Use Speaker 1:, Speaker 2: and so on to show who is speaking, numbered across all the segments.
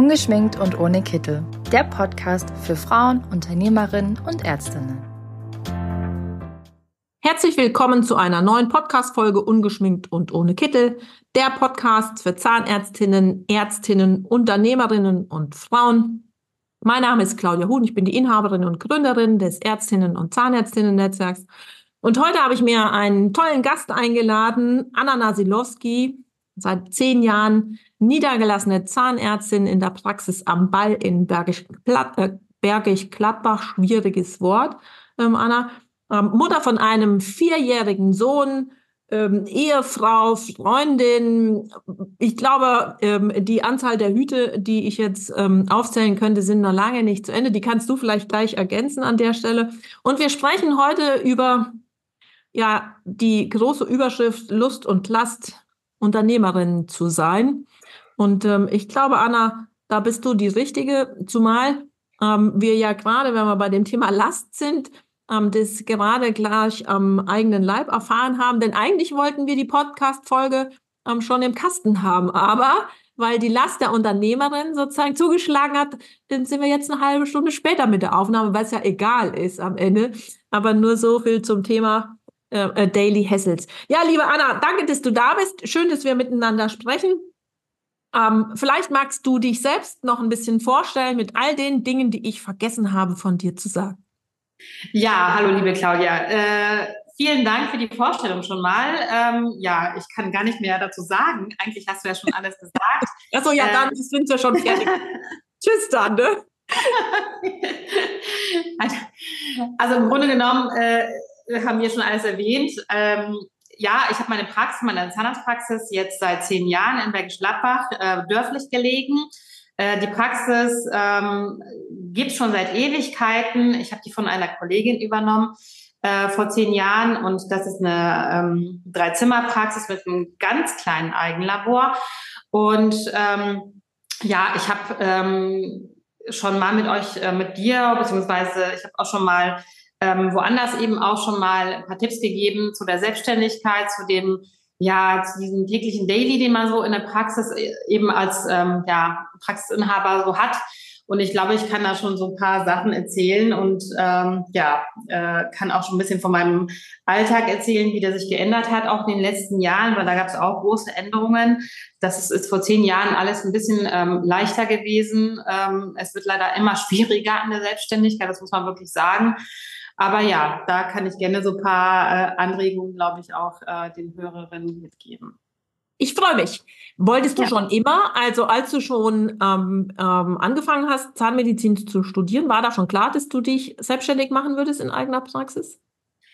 Speaker 1: Ungeschminkt und ohne Kittel. Der Podcast für Frauen, Unternehmerinnen und Ärztinnen.
Speaker 2: Herzlich willkommen zu einer neuen Podcast-Folge Ungeschminkt und ohne Kittel. Der Podcast für Zahnärztinnen, Ärztinnen, Unternehmerinnen und Frauen. Mein Name ist Claudia Huhn. Ich bin die Inhaberin und Gründerin des Ärztinnen- und Zahnärztinnen-Netzwerks. Und heute habe ich mir einen tollen Gast eingeladen, Anna Nasilowski, seit zehn Jahren niedergelassene Zahnärztin in der Praxis am Ball in Bergisch, äh, Bergisch Gladbach, schwieriges Wort, ähm, Anna. Ähm, Mutter von einem vierjährigen Sohn, ähm, Ehefrau, Freundin. Ich glaube, ähm, die Anzahl der Hüte, die ich jetzt ähm, aufzählen könnte, sind noch lange nicht zu Ende. Die kannst du vielleicht gleich ergänzen an der Stelle. Und wir sprechen heute über ja die große Überschrift Lust und Last Unternehmerin zu sein. Und ähm, ich glaube, Anna, da bist du die Richtige, zumal ähm, wir ja gerade, wenn wir bei dem Thema Last sind, ähm, das gerade gleich am eigenen Leib erfahren haben. Denn eigentlich wollten wir die Podcast-Folge ähm, schon im Kasten haben. Aber weil die Last der Unternehmerin sozusagen zugeschlagen hat, dann sind wir jetzt eine halbe Stunde später mit der Aufnahme, weil es ja egal ist am Ende. Aber nur so viel zum Thema äh, äh, Daily Hassels. Ja, liebe Anna, danke, dass du da bist. Schön, dass wir miteinander sprechen. Ähm, vielleicht magst du dich selbst noch ein bisschen vorstellen mit all den Dingen, die ich vergessen habe, von dir zu sagen.
Speaker 3: Ja, hallo, liebe Claudia. Äh, vielen Dank für die Vorstellung schon mal. Ähm, ja, ich kann gar nicht mehr dazu sagen. Eigentlich hast du ja schon alles gesagt.
Speaker 2: Achso, ja, äh, dann sind wir schon fertig. Tschüss dann, ne?
Speaker 3: also im Grunde genommen äh, haben wir schon alles erwähnt. Ähm, ja, ich habe meine Praxis, meine Zahnarztpraxis jetzt seit zehn Jahren in Bergisch Gladbach äh, dörflich gelegen. Äh, die Praxis ähm, gibt schon seit Ewigkeiten. Ich habe die von einer Kollegin übernommen äh, vor zehn Jahren und das ist eine ähm, Dreizimmerpraxis mit einem ganz kleinen Eigenlabor. Und ähm, ja, ich habe ähm, schon mal mit euch, äh, mit dir, beziehungsweise ich habe auch schon mal ähm, woanders eben auch schon mal ein paar Tipps gegeben zu der Selbstständigkeit, zu dem, ja, zu diesem täglichen Daily, den man so in der Praxis äh, eben als ähm, ja, Praxisinhaber so hat. Und ich glaube, ich kann da schon so ein paar Sachen erzählen und ähm, ja, äh, kann auch schon ein bisschen von meinem Alltag erzählen, wie der sich geändert hat, auch in den letzten Jahren, weil da gab es auch große Änderungen. Das ist vor zehn Jahren alles ein bisschen ähm, leichter gewesen. Ähm, es wird leider immer schwieriger in der Selbstständigkeit, das muss man wirklich sagen. Aber ja, da kann ich gerne so ein paar äh, Anregungen, glaube ich, auch äh, den Hörerinnen mitgeben.
Speaker 2: Ich freue mich. Wolltest du ja. schon immer, also als du schon ähm, ähm, angefangen hast, Zahnmedizin zu studieren, war da schon klar, dass du dich selbstständig machen würdest in eigener Praxis?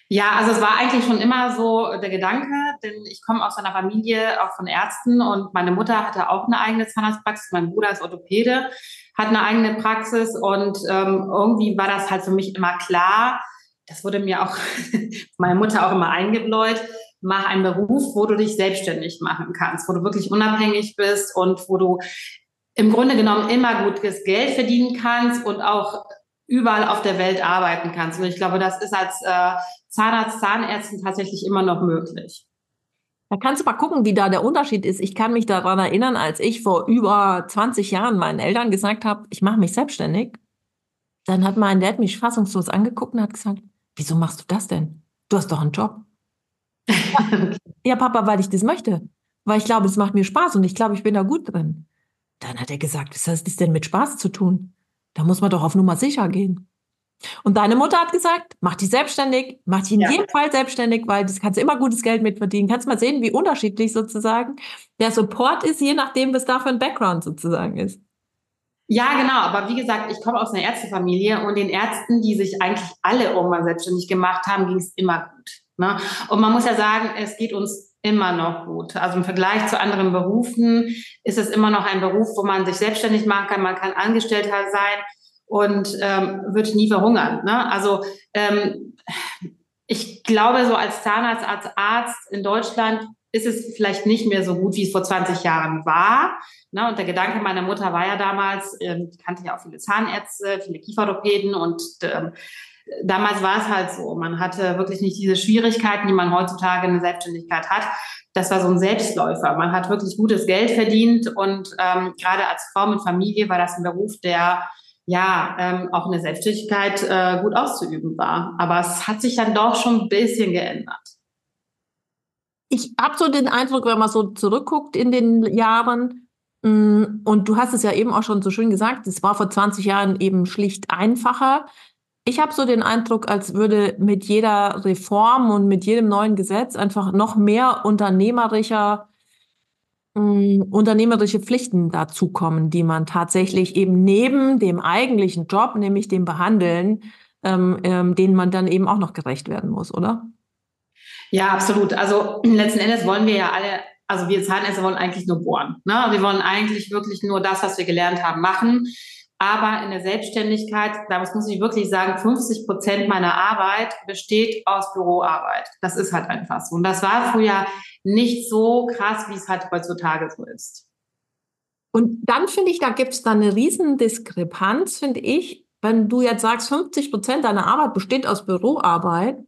Speaker 3: Ja, also es war eigentlich schon immer so der Gedanke, denn ich komme aus einer Familie auch von Ärzten und meine Mutter hatte auch eine eigene Zahnarztpraxis, mein Bruder ist Orthopäde, hat eine eigene Praxis und ähm, irgendwie war das halt für mich immer klar, das wurde mir auch meine Mutter auch immer eingebläut, mach einen Beruf, wo du dich selbstständig machen kannst, wo du wirklich unabhängig bist und wo du im Grunde genommen immer gutes Geld verdienen kannst und auch überall auf der Welt arbeiten kannst. Und ich glaube, das ist als äh, Zahnarzt, Zahnärztin tatsächlich immer noch möglich.
Speaker 2: Da kannst du mal gucken, wie da der Unterschied ist. Ich kann mich daran erinnern, als ich vor über 20 Jahren meinen Eltern gesagt habe, ich mache mich selbstständig. Dann hat mein Dad mich fassungslos angeguckt und hat gesagt, wieso machst du das denn? Du hast doch einen Job. ja, Papa, weil ich das möchte. Weil ich glaube, es macht mir Spaß und ich glaube, ich bin da gut drin. Dann hat er gesagt, was hat das denn mit Spaß zu tun? Da muss man doch auf Nummer sicher gehen. Und deine Mutter hat gesagt, mach dich selbstständig, mach dich in ja. jedem Fall selbstständig, weil das kannst du immer gutes Geld mitverdienen. Kannst mal sehen, wie unterschiedlich sozusagen der Support ist, je nachdem, was da für ein Background sozusagen ist.
Speaker 3: Ja, genau. Aber wie gesagt, ich komme aus einer Ärztefamilie und den Ärzten, die sich eigentlich alle irgendwann selbstständig gemacht haben, ging es immer gut. Ne? Und man muss ja sagen, es geht uns immer noch gut. Also im Vergleich zu anderen Berufen ist es immer noch ein Beruf, wo man sich selbstständig machen kann. Man kann Angestellter sein und ähm, wird nie verhungern. Ne? Also ähm, ich glaube, so als Zahnarzt, als Arzt in Deutschland ist es vielleicht nicht mehr so gut, wie es vor 20 Jahren war. Ne, und der Gedanke meiner Mutter war ja damals, ähm, ich kannte ja auch viele Zahnärzte, viele Kieferorthopäden und ähm, damals war es halt so, man hatte wirklich nicht diese Schwierigkeiten, die man heutzutage in der Selbstständigkeit hat. das war so ein Selbstläufer. Man hat wirklich gutes Geld verdient und ähm, gerade als Frau mit Familie war das ein Beruf, der ja ähm, auch eine Selbstständigkeit äh, gut auszuüben war. Aber es hat sich dann doch schon ein bisschen geändert.
Speaker 2: Ich habe so den Eindruck, wenn man so zurückguckt in den Jahren, mm, und du hast es ja eben auch schon so schön gesagt, es war vor 20 Jahren eben schlicht einfacher. Ich habe so den Eindruck, als würde mit jeder Reform und mit jedem neuen Gesetz einfach noch mehr unternehmerischer, äh, unternehmerische Pflichten dazukommen, die man tatsächlich eben neben dem eigentlichen Job, nämlich dem Behandeln, ähm, ähm, denen man dann eben auch noch gerecht werden muss, oder?
Speaker 3: Ja, absolut. Also letzten Endes wollen wir ja alle, also wir Zahnärzte wollen eigentlich nur bohren. Ne? Wir wollen eigentlich wirklich nur das, was wir gelernt haben, machen. Aber in der Selbstständigkeit, da muss ich wirklich sagen, 50 Prozent meiner Arbeit besteht aus Büroarbeit. Das ist halt einfach so. Und das war früher nicht so krass, wie es halt heutzutage so ist.
Speaker 2: Und dann finde ich, da gibt es dann eine riesen Diskrepanz, finde ich, wenn du jetzt sagst, 50 Prozent deiner Arbeit besteht aus Büroarbeit,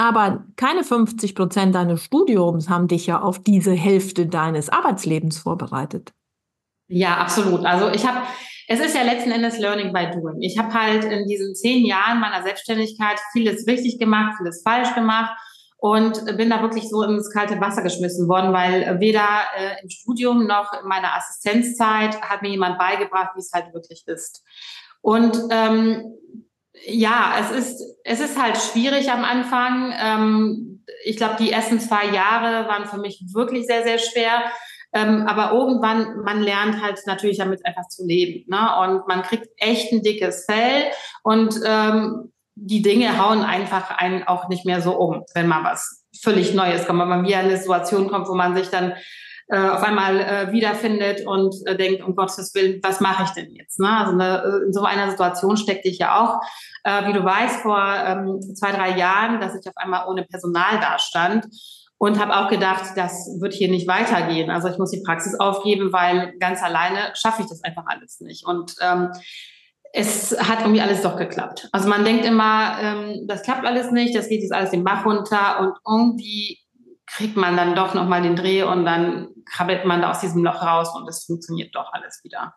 Speaker 2: aber keine 50 Prozent deines Studiums haben dich ja auf diese Hälfte deines Arbeitslebens vorbereitet.
Speaker 3: Ja, absolut. Also ich habe es ist ja letzten Endes Learning by Doing. Ich habe halt in diesen zehn Jahren meiner Selbstständigkeit vieles richtig gemacht, vieles falsch gemacht und bin da wirklich so ins kalte Wasser geschmissen worden, weil weder äh, im Studium noch in meiner Assistenzzeit hat mir jemand beigebracht, wie es halt wirklich ist. Und ähm, ja, es ist, es ist halt schwierig am Anfang. Ähm, ich glaube, die ersten zwei Jahre waren für mich wirklich sehr, sehr schwer. Ähm, aber irgendwann, man lernt halt natürlich damit einfach zu leben. Ne? Und man kriegt echt ein dickes Fell und ähm, die Dinge hauen einfach einen auch nicht mehr so um, wenn mal was völlig Neues kommt. Wenn man wieder in eine Situation kommt, wo man sich dann äh, auf einmal äh, wiederfindet und äh, denkt, um Gottes Willen, was mache ich denn jetzt? Ne? Also eine, äh, in so einer Situation steckte ich ja auch, äh, wie du weißt, vor ähm, zwei, drei Jahren, dass ich auf einmal ohne Personal dastand und habe auch gedacht, das wird hier nicht weitergehen. Also ich muss die Praxis aufgeben, weil ganz alleine schaffe ich das einfach alles nicht. Und ähm, es hat irgendwie alles doch geklappt. Also man denkt immer, ähm, das klappt alles nicht, das geht jetzt alles den Bach runter und irgendwie kriegt man dann doch nochmal den Dreh und dann krabbelt man da aus diesem Loch raus und es funktioniert doch alles wieder.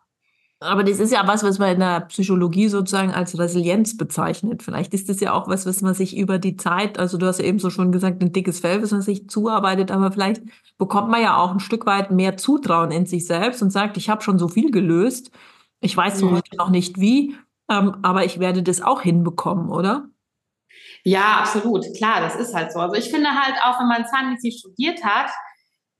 Speaker 2: Aber das ist ja was, was man in der Psychologie sozusagen als Resilienz bezeichnet. Vielleicht ist das ja auch was, was man sich über die Zeit, also du hast ja eben so schon gesagt, ein dickes Fell, was man sich zuarbeitet, aber vielleicht bekommt man ja auch ein Stück weit mehr Zutrauen in sich selbst und sagt, ich habe schon so viel gelöst, ich weiß heute noch nicht wie, ähm, aber ich werde das auch hinbekommen, oder?
Speaker 3: Ja, absolut. Klar, das ist halt so. Also ich finde halt auch, wenn man Zahnmedizin studiert hat,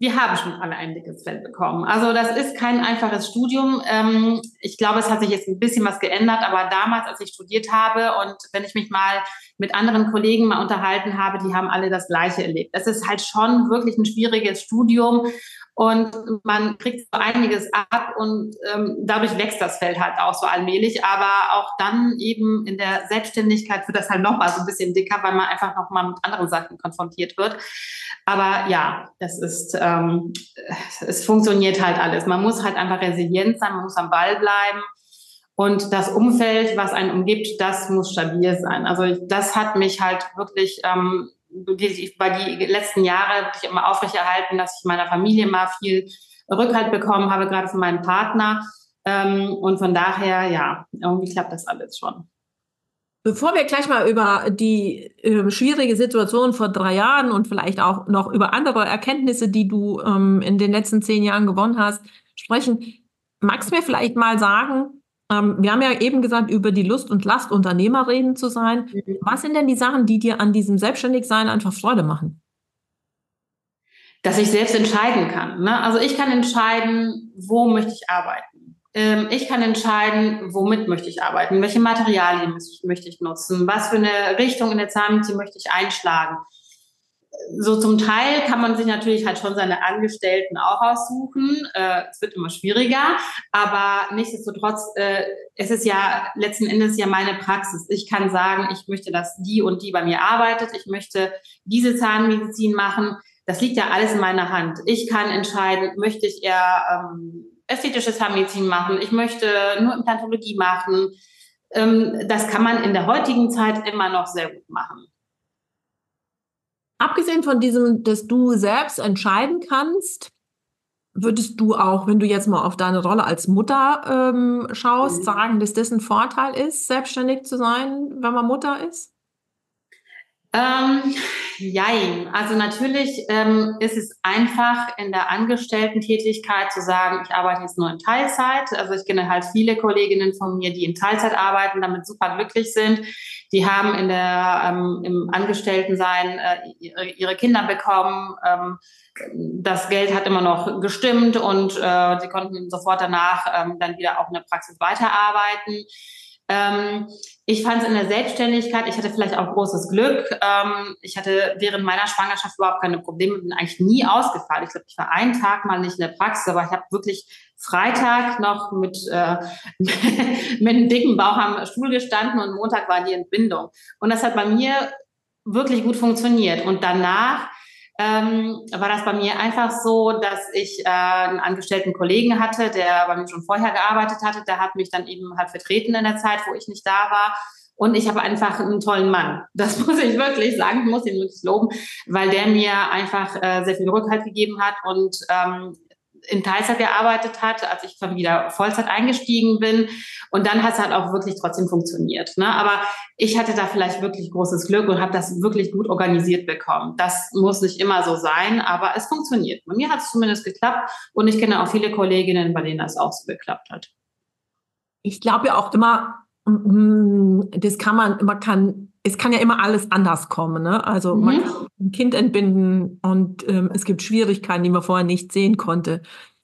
Speaker 3: wir haben schon alle ein dickes Fell bekommen. Also das ist kein einfaches Studium. Ähm, ich glaube, es hat sich jetzt ein bisschen was geändert, aber damals, als ich studiert habe und wenn ich mich mal mit anderen Kollegen mal unterhalten habe, die haben alle das Gleiche erlebt. Es ist halt schon wirklich ein schwieriges Studium und man kriegt so einiges ab und ähm, dadurch wächst das Feld halt auch so allmählich. Aber auch dann eben in der Selbstständigkeit wird das halt nochmal so ein bisschen dicker, weil man einfach nochmal mit anderen Sachen konfrontiert wird. Aber ja, das ist, ähm, es funktioniert halt alles. Man muss halt einfach resilient sein, man muss am Ball bleiben. Und das Umfeld, was einen umgibt, das muss stabil sein. Also das hat mich halt wirklich ähm, bei die letzten Jahre wirklich immer aufrechterhalten, dass ich meiner Familie mal viel Rückhalt bekommen habe, gerade von meinem Partner. Ähm, und von daher, ja, irgendwie klappt das alles schon.
Speaker 2: Bevor wir gleich mal über die äh, schwierige Situation vor drei Jahren und vielleicht auch noch über andere Erkenntnisse, die du ähm, in den letzten zehn Jahren gewonnen hast, sprechen, magst du mir vielleicht mal sagen, ähm, wir haben ja eben gesagt, über die Lust und Last Unternehmerin zu sein. Mhm. Was sind denn die Sachen, die dir an diesem Selbstständigsein einfach Freude machen?
Speaker 3: Dass ich selbst entscheiden kann. Ne? Also ich kann entscheiden, wo möchte ich arbeiten. Ähm, ich kann entscheiden, womit möchte ich arbeiten, welche Materialien möchte ich nutzen, was für eine Richtung in der Zahnmedizin möchte ich einschlagen so zum Teil kann man sich natürlich halt schon seine Angestellten auch aussuchen. Äh, es wird immer schwieriger, aber nichtsdestotrotz, äh, es ist ja letzten Endes ja meine Praxis. Ich kann sagen, ich möchte, dass die und die bei mir arbeitet. Ich möchte diese Zahnmedizin machen. Das liegt ja alles in meiner Hand. Ich kann entscheiden, möchte ich eher ähm, ästhetische Zahnmedizin machen. Ich möchte nur Implantologie machen. Ähm, das kann man in der heutigen Zeit immer noch sehr gut machen.
Speaker 2: Abgesehen von diesem, dass du selbst entscheiden kannst, würdest du auch, wenn du jetzt mal auf deine Rolle als Mutter ähm, schaust, mhm. sagen, dass das ein Vorteil ist, selbstständig zu sein, wenn man Mutter ist?
Speaker 3: Ähm, jein. Also natürlich ähm, ist es einfach in der Angestellten-Tätigkeit zu sagen, ich arbeite jetzt nur in Teilzeit. Also ich kenne halt viele Kolleginnen von mir, die in Teilzeit arbeiten, damit super glücklich sind. Die haben in der ähm, im Angestelltensein äh, ihre, Kinder bekommen. Ähm, das Geld hat immer noch gestimmt und äh, sie konnten sofort danach ähm, dann wieder auch in der Praxis weiterarbeiten. Ähm, ich fand es in der Selbstständigkeit, ich hatte vielleicht auch großes Glück. Ähm, ich hatte während meiner Schwangerschaft überhaupt keine Probleme, bin eigentlich nie ausgefallen. Ich glaube, ich war einen Tag mal nicht in der Praxis, aber ich habe wirklich Freitag noch mit, äh, mit einem dicken Bauch am Stuhl gestanden und Montag war die Entbindung. Und das hat bei mir wirklich gut funktioniert. Und danach ähm, war das bei mir einfach so, dass ich äh, einen angestellten Kollegen hatte, der bei mir schon vorher gearbeitet hatte. Der hat mich dann eben halt vertreten in der Zeit, wo ich nicht da war. Und ich habe einfach einen tollen Mann. Das muss ich wirklich sagen, ich muss ihn wirklich loben, weil der mir einfach äh, sehr viel Rückhalt gegeben hat und ähm, in Teilzeit gearbeitet hat, als ich dann wieder Vollzeit eingestiegen bin. Und dann hat es halt auch wirklich trotzdem funktioniert. Ne? Aber ich hatte da vielleicht wirklich großes Glück und habe das wirklich gut organisiert bekommen. Das muss nicht immer so sein, aber es funktioniert. Bei mir hat es zumindest geklappt und ich kenne auch viele Kolleginnen, bei denen das auch so geklappt hat.
Speaker 2: Ich glaube ja auch immer, mm, das kann man, man kann es kann ja immer alles anders kommen. Ne? Also mhm. man kann ein Kind entbinden und ähm, es gibt Schwierigkeiten, die man vorher nicht sehen konnte.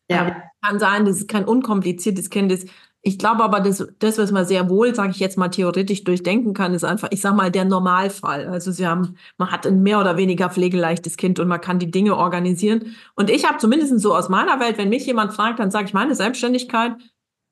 Speaker 2: Ja. Ähm, kann sein, dass es kein unkompliziertes Kind ist. Ich glaube aber, dass das, was man sehr wohl, sage ich jetzt mal, theoretisch durchdenken kann, ist einfach, ich sage mal, der Normalfall. Also sie haben, man hat ein mehr oder weniger pflegeleichtes Kind und man kann die Dinge organisieren. Und ich habe zumindest so aus meiner Welt, wenn mich jemand fragt, dann sage ich, meine Selbstständigkeit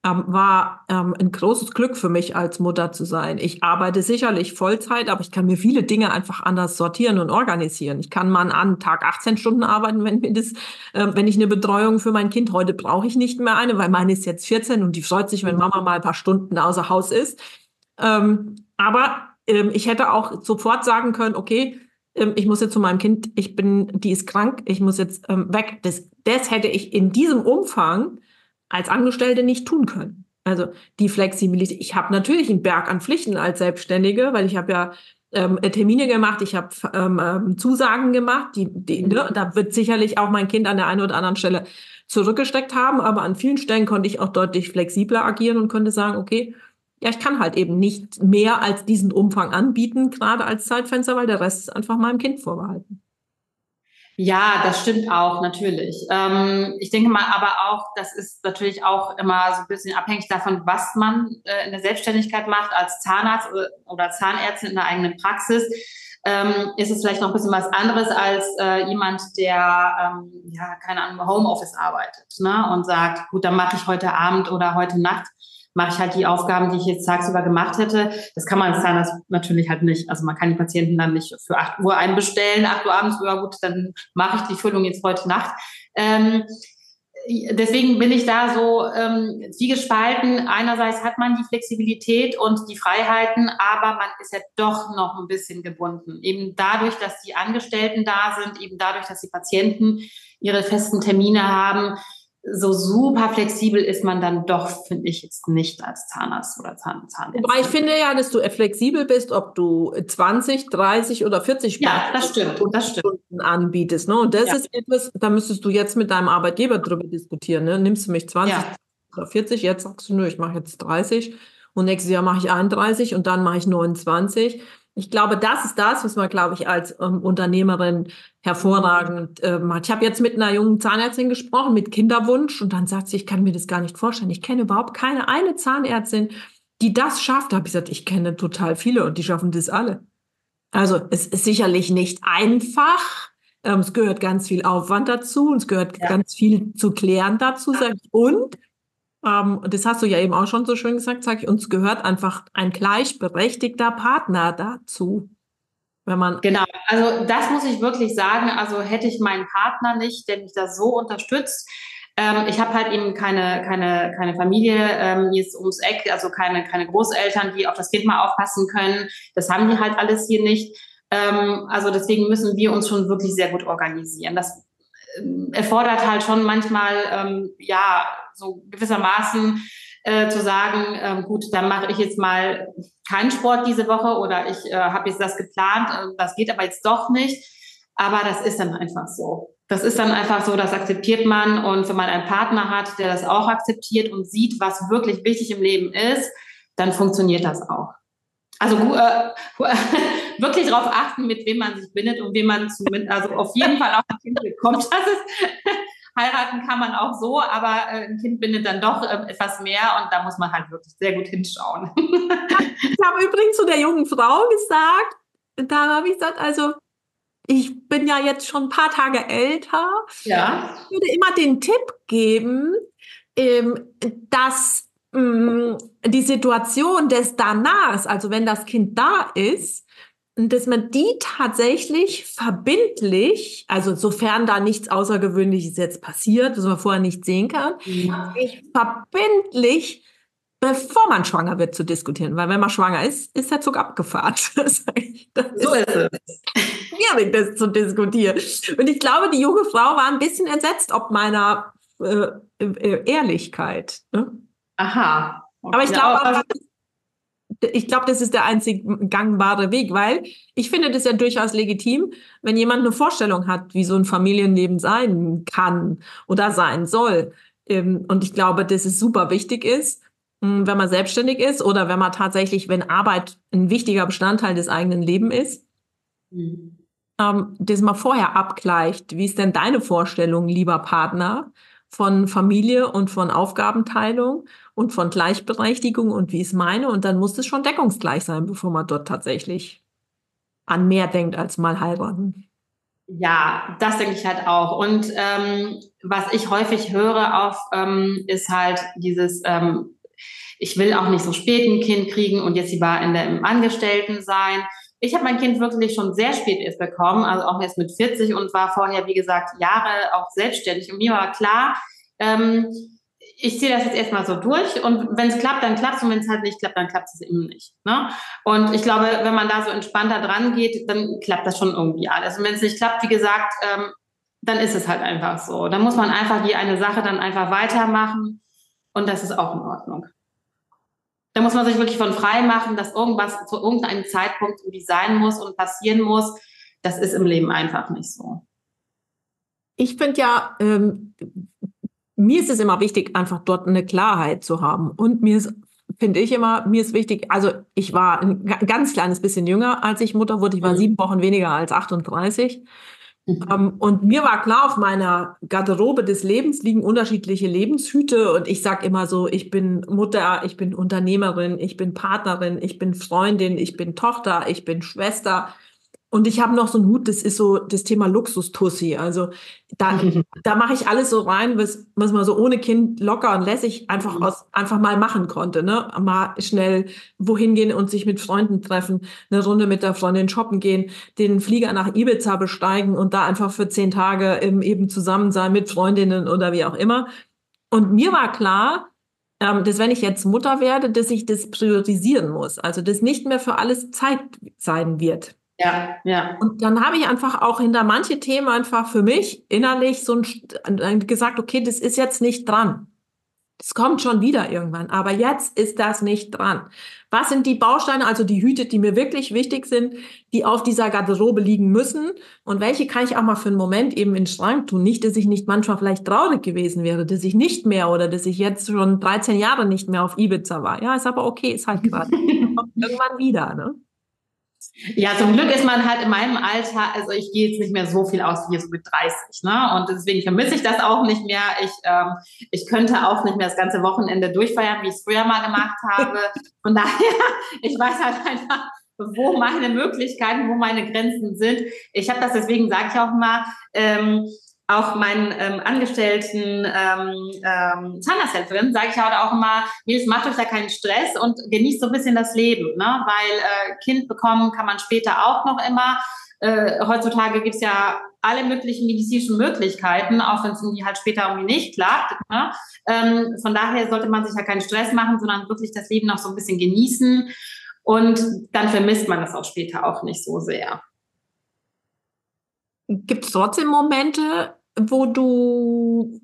Speaker 2: ähm, war ähm, ein großes Glück für mich als Mutter zu sein. Ich arbeite sicherlich Vollzeit, aber ich kann mir viele Dinge einfach anders sortieren und organisieren. Ich kann mal an Tag 18 Stunden arbeiten, wenn mir das, äh, wenn ich eine Betreuung für mein Kind heute brauche ich nicht mehr eine, weil meine ist jetzt 14 und die freut sich, wenn Mama mal ein paar Stunden außer Haus ist. Ähm, aber ähm, ich hätte auch sofort sagen können, okay, ähm, ich muss jetzt zu meinem Kind, ich bin, die ist krank, ich muss jetzt ähm, weg. Das, das hätte ich in diesem Umfang als Angestellte nicht tun können. Also die Flexibilität. Ich habe natürlich einen Berg an Pflichten als Selbstständige, weil ich habe ja ähm, Termine gemacht, ich habe ähm, ähm, Zusagen gemacht. Die, die, ne, da wird sicherlich auch mein Kind an der einen oder anderen Stelle zurückgesteckt haben, aber an vielen Stellen konnte ich auch deutlich flexibler agieren und konnte sagen, okay, ja, ich kann halt eben nicht mehr als diesen Umfang anbieten, gerade als Zeitfenster, weil der Rest ist einfach meinem Kind vorbehalten.
Speaker 3: Ja, das stimmt auch, natürlich. Ähm, ich denke mal aber auch, das ist natürlich auch immer so ein bisschen abhängig davon, was man äh, in der Selbstständigkeit macht als Zahnarzt oder, Zahnärztin in der eigenen Praxis. Ähm, ist es vielleicht noch ein bisschen was anderes als äh, jemand, der, ähm, ja, keine Ahnung, Homeoffice arbeitet ne? und sagt, gut, dann mache ich heute Abend oder heute Nacht mache ich halt die Aufgaben, die ich jetzt tagsüber gemacht hätte. Das kann man als natürlich halt nicht. Also man kann die Patienten dann nicht für 8 Uhr einbestellen, 8 Uhr abends, ja gut, dann mache ich die Füllung jetzt heute Nacht. Ähm, deswegen bin ich da so ähm, wie gespalten. Einerseits hat man die Flexibilität und die Freiheiten, aber man ist ja doch noch ein bisschen gebunden. Eben dadurch, dass die Angestellten da sind, eben dadurch, dass die Patienten ihre festen Termine haben, so super flexibel ist man dann doch, finde ich, jetzt nicht als Zahnarzt oder Zahn Zahnärztin.
Speaker 2: Wobei ich finde ja, dass du flexibel bist, ob du 20, 30 oder 40
Speaker 3: ja, das stimmt, das stimmt.
Speaker 2: anbietest. Ne? Und das ja. ist etwas, da müsstest du jetzt mit deinem Arbeitgeber drüber diskutieren. Ne? Nimmst du mich 20 ja. oder 40, jetzt sagst du nur, ich mache jetzt 30 und nächstes Jahr mache ich 31 und dann mache ich 29. Ich glaube, das ist das, was man, glaube ich, als ähm, Unternehmerin hervorragend äh, macht. Ich habe jetzt mit einer jungen Zahnärztin gesprochen, mit Kinderwunsch, und dann sagt sie, ich kann mir das gar nicht vorstellen. Ich kenne überhaupt keine eine Zahnärztin, die das schafft. Da habe ich gesagt, ich kenne total viele und die schaffen das alle. Also es ist sicherlich nicht einfach. Ähm, es gehört ganz viel Aufwand dazu und es gehört ja. ganz viel zu klären dazu. Und ähm, das hast du ja eben auch schon so schön gesagt, sag ich, uns gehört einfach ein gleichberechtigter Partner dazu. Wenn man
Speaker 3: genau, also das muss ich wirklich sagen. Also hätte ich meinen Partner nicht, der mich da so unterstützt, ähm, ich habe halt eben keine, keine, keine Familie ähm, hier ist ums Eck, also keine, keine Großeltern, die auf das Kind mal aufpassen können. Das haben die halt alles hier nicht. Ähm, also deswegen müssen wir uns schon wirklich sehr gut organisieren. Das erfordert halt schon manchmal, ähm, ja, so gewissermaßen äh, zu sagen, ähm, gut, dann mache ich jetzt mal keinen Sport diese Woche oder ich äh, habe jetzt das geplant, äh, das geht aber jetzt doch nicht. Aber das ist dann einfach so. Das ist dann einfach so, das akzeptiert man. Und wenn man einen Partner hat, der das auch akzeptiert und sieht, was wirklich wichtig im Leben ist, dann funktioniert das auch. Also äh, wirklich darauf achten, mit wem man sich bindet und wem man zumindest, also auf jeden Fall auch ein Kind bekommt. Das ist, heiraten kann man auch so, aber äh, ein Kind bindet dann doch äh, etwas mehr und da muss man halt wirklich sehr gut hinschauen.
Speaker 2: ich habe übrigens zu der jungen Frau gesagt, da habe ich gesagt, also ich bin ja jetzt schon ein paar Tage älter. Ja. Ich würde immer den Tipp geben, ähm, dass ähm, die Situation des Danachs, also wenn das Kind da ist, dass man die tatsächlich verbindlich, also sofern da nichts Außergewöhnliches jetzt passiert, was man vorher nicht sehen kann, ja. verbindlich, bevor man schwanger wird, zu diskutieren. Weil wenn man schwanger ist, ist der Zug abgefahren. Das ist, das so ist es. Schwierig, das zu diskutieren. Und ich glaube, die junge Frau war ein bisschen entsetzt ob meiner äh, äh, Ehrlichkeit. Ne?
Speaker 3: Aha.
Speaker 2: Okay. Aber ich glaube, ich glaube, das ist der einzig gangbare Weg, weil ich finde das ja durchaus legitim, wenn jemand eine Vorstellung hat, wie so ein Familienleben sein kann oder sein soll. Ähm, und ich glaube, dass es super wichtig ist, hm, wenn man selbstständig ist oder wenn man tatsächlich, wenn Arbeit ein wichtiger Bestandteil des eigenen Lebens ist, mhm. Ähm, dass man vorher abgleicht, wie ist denn deine Vorstellung, lieber Partner, von Familie und von Aufgabenteilung und von Gleichberechtigung und wie ist meine. Und dann muss es schon deckungsgleich sein, bevor man dort tatsächlich an mehr denkt als mal heiraten.
Speaker 3: Ja, das denke ich halt auch. Und ähm, was ich häufig höre auch, ähm, ist halt dieses, ähm, ich will auch nicht so spät ein Kind kriegen und jetzt lieber in der, im Angestellten sein. Ich habe mein Kind wirklich schon sehr spät erst bekommen, also auch erst mit 40 und war vorher, wie gesagt, Jahre auch selbstständig. Und mir war klar, ähm, ich ziehe das jetzt erstmal so durch und wenn es klappt, dann klappt es und wenn es halt nicht klappt, dann klappt es eben nicht. Ne? Und ich glaube, wenn man da so entspannter dran geht, dann klappt das schon irgendwie alles. Und wenn es nicht klappt, wie gesagt, ähm, dann ist es halt einfach so. Dann muss man einfach die eine Sache dann einfach weitermachen und das ist auch in Ordnung. Da muss man sich wirklich von frei machen, dass irgendwas zu irgendeinem Zeitpunkt irgendwie sein muss und passieren muss. Das ist im Leben einfach nicht so.
Speaker 2: Ich finde ja, ähm, mir ist es immer wichtig, einfach dort eine Klarheit zu haben. Und mir ist, finde ich immer, mir ist wichtig, also ich war ein ganz kleines bisschen jünger, als ich Mutter wurde. Ich war mhm. sieben Wochen weniger als 38. Mhm. Um, und mir war klar, auf meiner Garderobe des Lebens liegen unterschiedliche Lebenshüte. Und ich sage immer so, ich bin Mutter, ich bin Unternehmerin, ich bin Partnerin, ich bin Freundin, ich bin Tochter, ich bin Schwester, und ich habe noch so einen Hut, das ist so das Thema Luxustussi. Also da, da mache ich alles so rein, was, was man so ohne Kind locker und lässig einfach mhm. aus, einfach mal machen konnte. Ne? Mal schnell wohin gehen und sich mit Freunden treffen, eine Runde mit der Freundin shoppen gehen, den Flieger nach Ibiza besteigen und da einfach für zehn Tage eben zusammen sein mit Freundinnen oder wie auch immer. Und mir war klar, ähm, dass wenn ich jetzt Mutter werde, dass ich das priorisieren muss. Also dass nicht mehr für alles Zeit sein wird.
Speaker 3: Ja, ja.
Speaker 2: Und dann habe ich einfach auch hinter manche Themen einfach für mich innerlich so ein, gesagt, okay, das ist jetzt nicht dran. Das kommt schon wieder irgendwann, aber jetzt ist das nicht dran. Was sind die Bausteine, also die Hüte, die mir wirklich wichtig sind, die auf dieser Garderobe liegen müssen? Und welche kann ich auch mal für einen Moment eben in den Schrank tun? Nicht, dass ich nicht manchmal vielleicht traurig gewesen wäre, dass ich nicht mehr oder dass ich jetzt schon 13 Jahre nicht mehr auf Ibiza war. Ja, ist aber okay, ist halt gerade. irgendwann wieder, ne?
Speaker 3: Ja, zum Glück ist man halt in meinem Alter, also ich gehe jetzt nicht mehr so viel aus wie jetzt mit 30, ne? Und deswegen vermisse ich das auch nicht mehr. Ich, ähm, ich könnte auch nicht mehr das ganze Wochenende durchfeiern, wie ich es früher mal gemacht habe. Von daher, ich weiß halt einfach, wo meine Möglichkeiten, wo meine Grenzen sind. Ich habe das deswegen, sage ich auch mal, ähm, auch meinen ähm, Angestellten ähm, ähm, Zahnarzthelferin sage ich halt auch immer, Nils, macht euch da keinen Stress und genießt so ein bisschen das Leben, ne? weil äh, Kind bekommen kann man später auch noch immer. Äh, heutzutage gibt's ja alle möglichen medizinischen Möglichkeiten, auch wenn es irgendwie halt später irgendwie nicht klappt. Ne? Ähm, von daher sollte man sich ja keinen Stress machen, sondern wirklich das Leben noch so ein bisschen genießen und dann vermisst man das auch später auch nicht so sehr.
Speaker 2: Gibt es trotzdem Momente, wo du,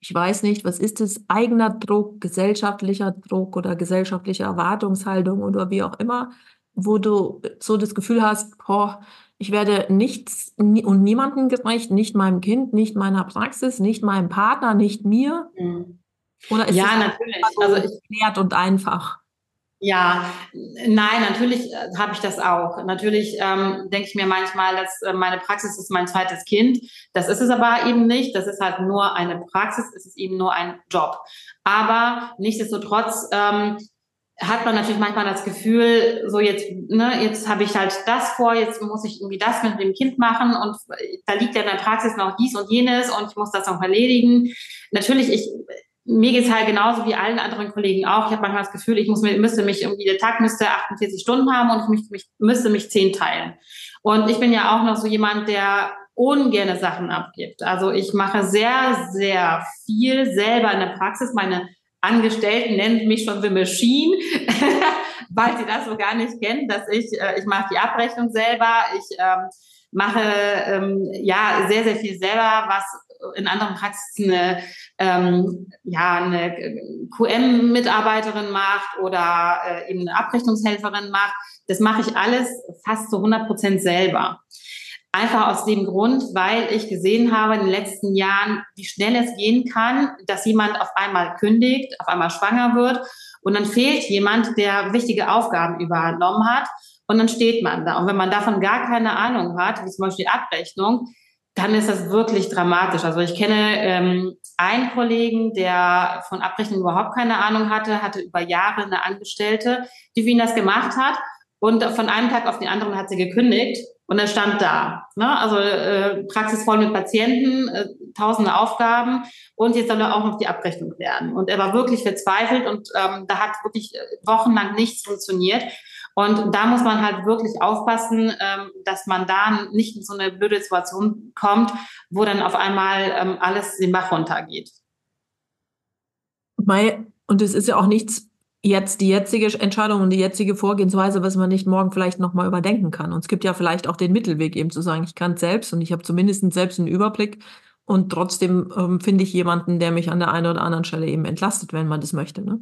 Speaker 2: ich weiß nicht, was ist es, eigener Druck, gesellschaftlicher Druck oder gesellschaftliche Erwartungshaltung oder wie auch immer, wo du so das Gefühl hast, boah, ich werde nichts und niemandem gerecht, nicht meinem Kind, nicht meiner Praxis, nicht meinem Partner, nicht mir? Mhm.
Speaker 3: Oder ist ja, es natürlich. So
Speaker 2: also ich, und einfach?
Speaker 3: Ja, nein, natürlich äh, habe ich das auch. Natürlich ähm, denke ich mir manchmal, dass äh, meine Praxis ist mein zweites Kind. Das ist es aber eben nicht. Das ist halt nur eine Praxis, es ist eben nur ein Job. Aber nichtsdestotrotz ähm, hat man natürlich manchmal das Gefühl, so jetzt, ne, jetzt habe ich halt das vor, jetzt muss ich irgendwie das mit dem Kind machen und da liegt ja in der Praxis noch dies und jenes und ich muss das noch erledigen. Natürlich, ich mir geht's halt genauso wie allen anderen Kollegen auch. Ich habe manchmal das Gefühl, ich muss, müsste mich irgendwie, der Tag müsste 48 Stunden haben und ich müsste mich, müsste mich zehn teilen. Und ich bin ja auch noch so jemand, der ungerne Sachen abgibt. Also ich mache sehr, sehr viel selber in der Praxis. Meine Angestellten nennen mich schon The Machine, weil sie das so gar nicht kennen, dass ich, äh, ich mache die Abrechnung selber, ich ähm, mache ähm, ja sehr, sehr viel selber, was in anderen Praxisen eine, ähm, ja, eine QM-Mitarbeiterin macht oder äh, eben eine Abrechnungshelferin macht. Das mache ich alles fast zu 100 Prozent selber. Einfach aus dem Grund, weil ich gesehen habe in den letzten Jahren, wie schnell es gehen kann, dass jemand auf einmal kündigt, auf einmal schwanger wird und dann fehlt jemand, der wichtige Aufgaben übernommen hat und dann steht man da. Und wenn man davon gar keine Ahnung hat, wie zum Beispiel Abrechnung, dann ist das wirklich dramatisch. Also ich kenne ähm, einen Kollegen, der von Abrechnung überhaupt keine Ahnung hatte, hatte über Jahre eine Angestellte, die für ihn das gemacht hat. Und von einem Tag auf den anderen hat sie gekündigt und er stand da. Ne? Also äh, Praxis voll mit Patienten, äh, tausende Aufgaben und jetzt soll er auch noch die Abrechnung lernen. Und er war wirklich verzweifelt und ähm, da hat wirklich äh, wochenlang nichts funktioniert. Und da muss man halt wirklich aufpassen, ähm, dass man da nicht in so eine blöde Situation kommt, wo dann auf einmal ähm, alles den Bach runtergeht.
Speaker 2: Und es ist ja auch nichts jetzt die jetzige Entscheidung und die jetzige Vorgehensweise, was man nicht morgen vielleicht nochmal überdenken kann. Und es gibt ja vielleicht auch den Mittelweg eben zu sagen, ich kann es selbst und ich habe zumindest selbst einen Überblick und trotzdem ähm, finde ich jemanden, der mich an der einen oder anderen Stelle eben entlastet, wenn man das möchte. Ne?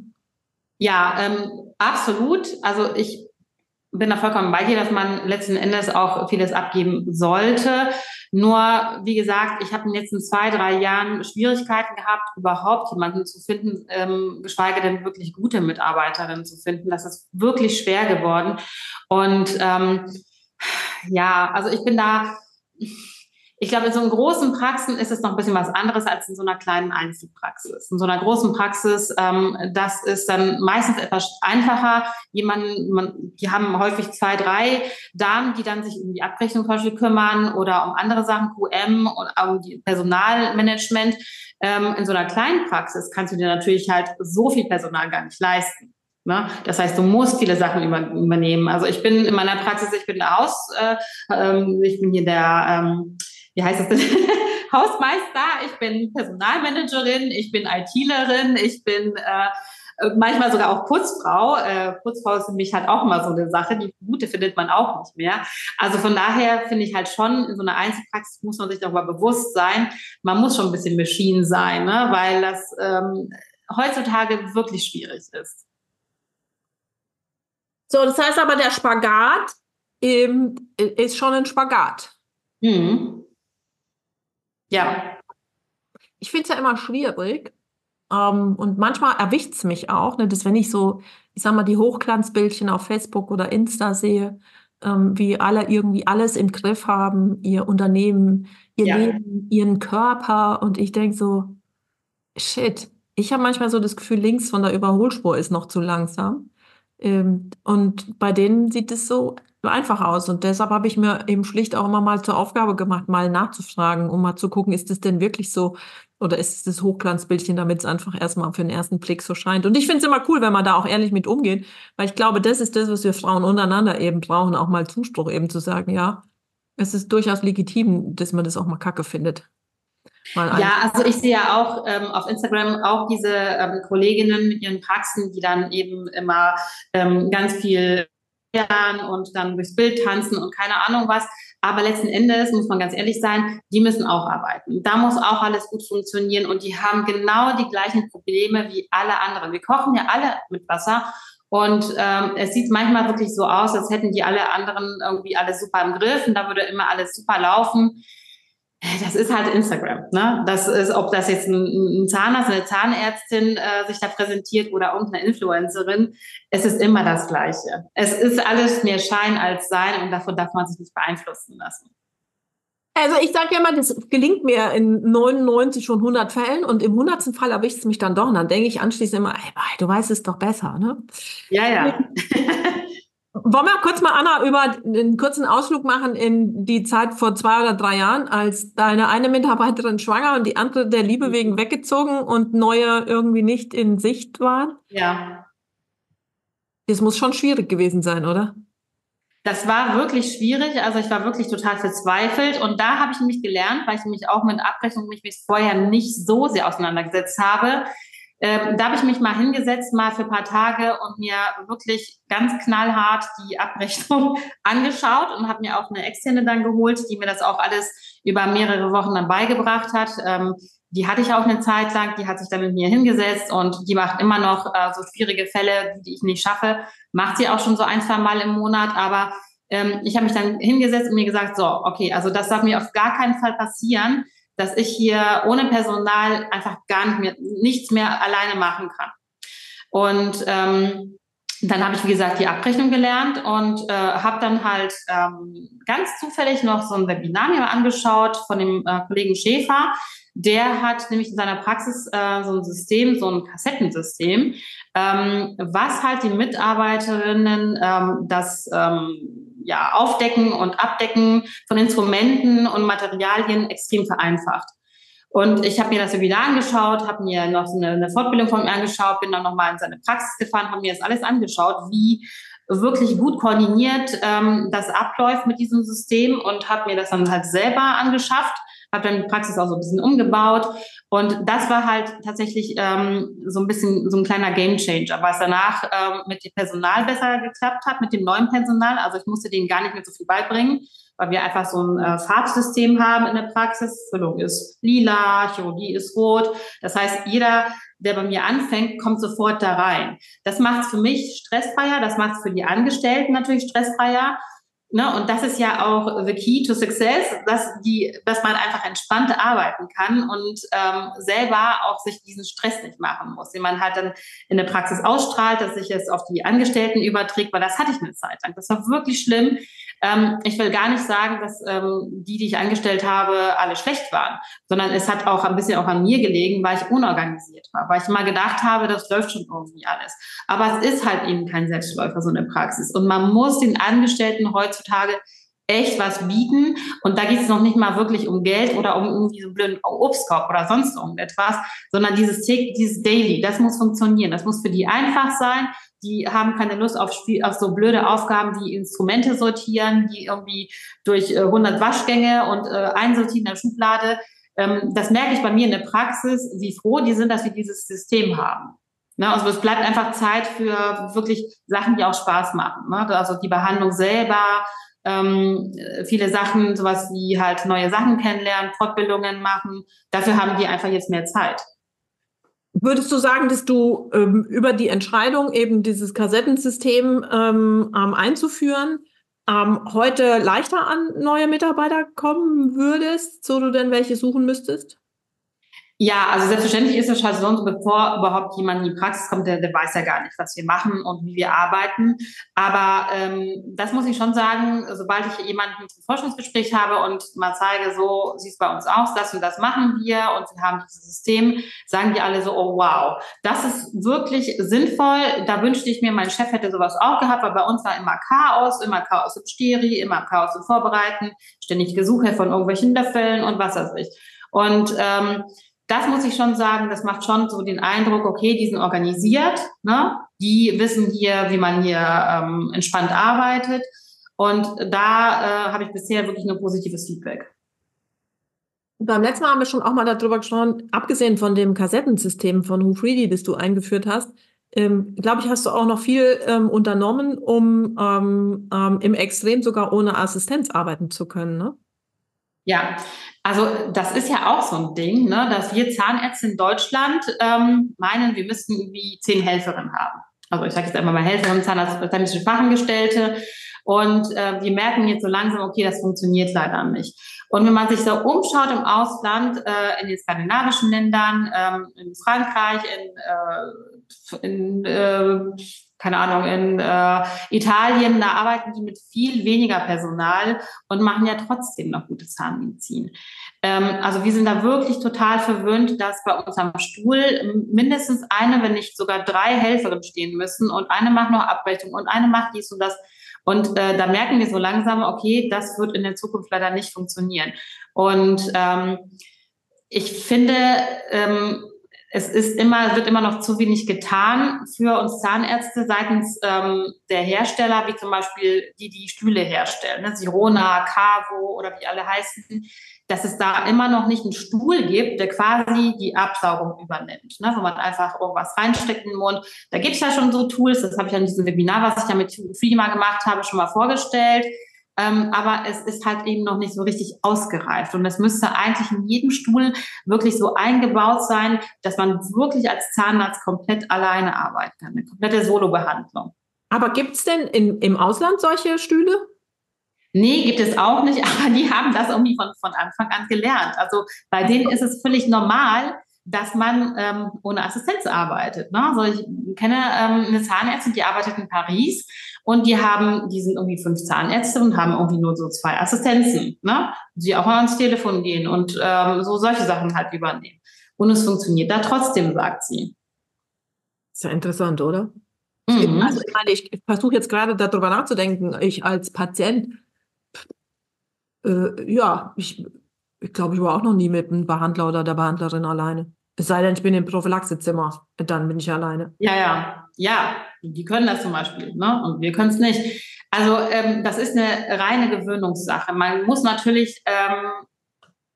Speaker 3: Ja, ähm, absolut. Also ich bin da vollkommen bei dir, dass man letzten Endes auch vieles abgeben sollte. Nur, wie gesagt, ich habe in den letzten zwei, drei Jahren Schwierigkeiten gehabt, überhaupt jemanden zu finden, ähm, geschweige denn wirklich gute Mitarbeiterinnen zu finden. Das ist wirklich schwer geworden. Und ähm, ja, also ich bin da ich glaube, in so einem großen Praxen ist es noch ein bisschen was anderes als in so einer kleinen Einzelpraxis. In so einer großen Praxis, ähm, das ist dann meistens etwas einfacher. Jemanden, man, die haben häufig zwei, drei Damen, die dann sich um die Abrechnung zum Beispiel kümmern oder um andere Sachen, QM und um die Personalmanagement. Ähm, in so einer kleinen Praxis kannst du dir natürlich halt so viel Personal gar nicht leisten. Ne? Das heißt, du musst viele Sachen über, übernehmen. Also ich bin in meiner Praxis, ich bin Haus, äh, ähm, ich bin hier der ähm, wie heißt das denn? Hausmeister, ich bin Personalmanagerin, ich bin ITlerin, ich bin äh, manchmal sogar auch Putzfrau. Äh, Putzfrau ist für mich halt auch immer so eine Sache, die gute findet man auch nicht mehr. Also von daher finde ich halt schon, in so einer Einzelpraxis muss man sich darüber bewusst sein, man muss schon ein bisschen Machine sein, ne? weil das ähm, heutzutage wirklich schwierig ist.
Speaker 2: So, das heißt aber, der Spagat ähm, ist schon ein Spagat. Mhm.
Speaker 3: Ja.
Speaker 2: Ich finde es ja immer schwierig. Ähm, und manchmal erwischt es mich auch, ne, dass wenn ich so, ich sag mal, die Hochglanzbildchen auf Facebook oder Insta sehe, ähm, wie alle irgendwie alles im Griff haben, ihr Unternehmen, ihr ja. Leben, ihren Körper. Und ich denke so, shit, ich habe manchmal so das Gefühl, links von der Überholspur ist noch zu langsam. Ähm, und bei denen sieht es so einfach aus. Und deshalb habe ich mir eben schlicht auch immer mal zur Aufgabe gemacht, mal nachzufragen, um mal zu gucken, ist es denn wirklich so oder ist es das Hochglanzbildchen, damit es einfach erstmal für den ersten Blick so scheint. Und ich finde es immer cool, wenn man da auch ehrlich mit umgeht, weil ich glaube, das ist das, was wir Frauen untereinander eben brauchen, auch mal Zuspruch eben zu sagen, ja, es ist durchaus legitim, dass man das auch mal kacke findet.
Speaker 3: ja, also ich sehe ja auch ähm, auf Instagram auch diese ähm, Kolleginnen mit ihren Praxen, die dann eben immer ähm, ganz viel und dann durchs Bild tanzen und keine Ahnung was. Aber letzten Endes muss man ganz ehrlich sein, die müssen auch arbeiten. Da muss auch alles gut funktionieren und die haben genau die gleichen Probleme wie alle anderen. Wir kochen ja alle mit Wasser und ähm, es sieht manchmal wirklich so aus, als hätten die alle anderen irgendwie alles super im Griff und da würde immer alles super laufen. Das ist halt Instagram. Ne? Das ist, ob das jetzt ein, Zahnarzt, eine Zahnärztin äh, sich da präsentiert oder irgendeine Influencerin, es ist immer das Gleiche. Es ist alles mehr Schein als Sein und davon darf man sich nicht beeinflussen lassen.
Speaker 2: Also ich sage ja immer, das gelingt mir in 99 schon 100 Fällen und im 100. Fall erwischt es mich dann doch und dann denke ich anschließend immer, ey, du weißt es doch besser, ne?
Speaker 3: Ja, ja.
Speaker 2: Wollen wir kurz mal, Anna, über einen kurzen Ausflug machen in die Zeit vor zwei oder drei Jahren, als deine eine Mitarbeiterin schwanger und die andere der Liebe wegen weggezogen und neue irgendwie nicht in Sicht waren?
Speaker 3: Ja.
Speaker 2: Das muss schon schwierig gewesen sein, oder?
Speaker 3: Das war wirklich schwierig. Also ich war wirklich total verzweifelt. Und da habe ich nämlich gelernt, weil ich mich auch mit Abrechnung mich vorher nicht so sehr auseinandergesetzt habe. Ähm, da habe ich mich mal hingesetzt, mal für ein paar Tage und mir wirklich ganz knallhart die Abrechnung angeschaut und habe mir auch eine externe dann geholt, die mir das auch alles über mehrere Wochen dann beigebracht hat. Ähm, die hatte ich auch eine Zeit lang, die hat sich dann mit mir hingesetzt und die macht immer noch äh, so schwierige Fälle, die ich nicht schaffe. Macht sie auch schon so ein, zwei Mal im Monat, aber ähm, ich habe mich dann hingesetzt und mir gesagt, so, okay, also das darf mir auf gar keinen Fall passieren, dass ich hier ohne Personal einfach gar nicht mehr, nichts mehr alleine machen kann. Und ähm, dann habe ich, wie gesagt, die Abrechnung gelernt und äh, habe dann halt ähm, ganz zufällig noch so ein Webinar mir angeschaut von dem äh, Kollegen Schäfer. Der hat nämlich in seiner Praxis äh, so ein System, so ein Kassettensystem, ähm, was halt die Mitarbeiterinnen ähm, das ähm, ja, Aufdecken und Abdecken von Instrumenten und Materialien extrem vereinfacht. Und ich habe mir das Webinar angeschaut, habe mir noch eine, eine, Fortbildung von ihm angeschaut, bin dann nochmal in seine Praxis gefahren, habe mir das alles angeschaut, wie wirklich gut koordiniert ähm, das abläuft mit diesem System und habe mir das dann halt selber angeschafft habe dann die Praxis auch so ein bisschen umgebaut. Und das war halt tatsächlich ähm, so ein bisschen so ein kleiner Game Changer, weil es danach ähm, mit dem Personal besser geklappt hat, mit dem neuen Personal. Also ich musste denen gar nicht mehr so viel beibringen, weil wir einfach so ein äh, Farbsystem haben in der Praxis. Füllung ist lila, Chirurgie ist rot. Das heißt, jeder der bei mir anfängt, kommt sofort da rein. Das macht es für mich stressfreier, das macht es für die Angestellten natürlich stressfreier. Ne, und das ist ja auch the key to success, dass die, dass man einfach entspannt arbeiten kann und ähm, selber auch sich diesen Stress nicht machen muss, den man halt dann in der Praxis ausstrahlt, dass sich es auf die Angestellten überträgt, weil das hatte ich eine Zeit lang. Das war wirklich schlimm. Ähm, ich will gar nicht sagen, dass ähm, die, die ich angestellt habe, alle schlecht waren, sondern es hat auch ein bisschen auch an mir gelegen, weil ich unorganisiert war, weil ich mal gedacht habe, das läuft schon irgendwie alles. Aber es ist halt eben kein Selbstläufer, so eine Praxis. Und man muss den Angestellten heutzutage echt was bieten. Und da geht es noch nicht mal wirklich um Geld oder um irgendwie so einen blöden Obstkorb oder sonst irgendetwas, sondern dieses, dieses Daily, das muss funktionieren. Das muss für die einfach sein die haben keine Lust auf, Spiel, auf so blöde Aufgaben wie Instrumente sortieren, die irgendwie durch äh, 100 Waschgänge und äh, einsortieren in der Schublade. Ähm, das merke ich bei mir in der Praxis, wie froh die sind, dass wir dieses System haben. Ne, also es bleibt einfach Zeit für wirklich Sachen, die auch Spaß machen. Ne? Also die Behandlung selber, ähm, viele Sachen, sowas wie halt neue Sachen kennenlernen, Fortbildungen machen. Dafür haben die einfach jetzt mehr Zeit.
Speaker 2: Würdest du sagen, dass du ähm, über die Entscheidung, eben dieses Kassettensystem ähm, einzuführen, ähm, heute leichter an neue Mitarbeiter kommen würdest, so du denn welche suchen müsstest?
Speaker 3: Ja, also selbstverständlich ist es halt so, bevor überhaupt jemand in die Praxis kommt, der, der weiß ja gar nicht, was wir machen und wie wir arbeiten. Aber ähm, das muss ich schon sagen, sobald ich jemanden zum Forschungsgespräch habe und mal zeige, so sieht es bei uns aus, das und das machen wir und wir haben dieses System, sagen die alle so, oh wow, das ist wirklich sinnvoll. Da wünschte ich mir, mein Chef hätte sowas auch gehabt, weil bei uns war immer Chaos, immer Chaos im Steri, immer Chaos im Vorbereiten, ständig Gesuche von irgendwelchen Löffeln und was weiß ich. Und ähm, das muss ich schon sagen, das macht schon so den Eindruck, okay, die sind organisiert, ne? die wissen hier, wie man hier ähm, entspannt arbeitet. Und da äh, habe ich bisher wirklich nur positives Feedback.
Speaker 2: Beim letzten Mal haben wir schon auch mal darüber gesprochen, abgesehen von dem Kassettensystem von Who das du eingeführt hast, ähm, glaube ich, hast du auch noch viel ähm, unternommen, um ähm, ähm, im Extrem sogar ohne Assistenz arbeiten zu können, ne?
Speaker 3: Ja, also das ist ja auch so ein Ding, ne, dass wir Zahnärzte in Deutschland ähm, meinen, wir müssten irgendwie zehn Helferinnen haben. Also ich sage jetzt einmal mal Helferin, Zahnärztliche Fachangestellte. Und äh, wir merken jetzt so langsam, okay, das funktioniert leider nicht. Und wenn man sich so umschaut im Ausland, äh, in den skandinavischen Ländern, ähm, in Frankreich, in, äh, in äh, keine Ahnung, in äh, Italien, da arbeiten die mit viel weniger Personal und machen ja trotzdem noch gute Zahnmedizin. Ähm, also wir sind da wirklich total verwöhnt, dass bei uns am Stuhl mindestens eine, wenn nicht sogar drei Helferinnen stehen müssen und eine macht noch Abrechnung und eine macht dies und das. Und äh, da merken wir so langsam, okay, das wird in der Zukunft leider nicht funktionieren. Und ähm, ich finde, ähm, es ist immer, wird immer noch zu wenig getan für uns Zahnärzte seitens ähm, der Hersteller, wie zum Beispiel die, die Stühle herstellen, ne? Sirona, Cavo oder wie alle heißen, dass es da immer noch nicht einen Stuhl gibt, der quasi die Absaugung übernimmt, ne? wo man einfach irgendwas reinsteckt in den Mund. Da gibt es ja schon so Tools, das habe ich an diesem Webinar, was ich ja mit Freema gemacht habe, schon mal vorgestellt. Ähm, aber es ist halt eben noch nicht so richtig ausgereift. Und es müsste eigentlich in jedem Stuhl wirklich so eingebaut sein, dass man wirklich als Zahnarzt komplett alleine arbeiten kann. Eine komplette Solo-Behandlung.
Speaker 2: Aber gibt es denn in, im Ausland solche Stühle?
Speaker 3: Nee, gibt es auch nicht, aber die haben das irgendwie von, von Anfang an gelernt. Also bei denen ist es völlig normal, dass man ähm, ohne Assistenz arbeitet. Ne? Also ich kenne ähm, eine Zahnärztin, die arbeitet in Paris und die haben, die sind irgendwie fünf Zahnärzte und haben irgendwie nur so zwei Assistenzen, ne? die auch mal ans Telefon gehen und ähm, so solche Sachen halt übernehmen. Und es funktioniert da trotzdem, sagt sie.
Speaker 2: Ist ja interessant, oder? Mhm. Also ich meine, ich versuche jetzt gerade darüber nachzudenken, ich als Patient, äh, ja, ich ich glaube, ich war auch noch nie mit einem Behandler oder der Behandlerin alleine. Es sei denn, ich bin im Prophylaxezimmer, dann bin ich alleine.
Speaker 3: Ja, ja, ja, die können das zum Beispiel, ne? Und wir können es nicht. Also ähm, das ist eine reine Gewöhnungssache. Man muss natürlich ähm,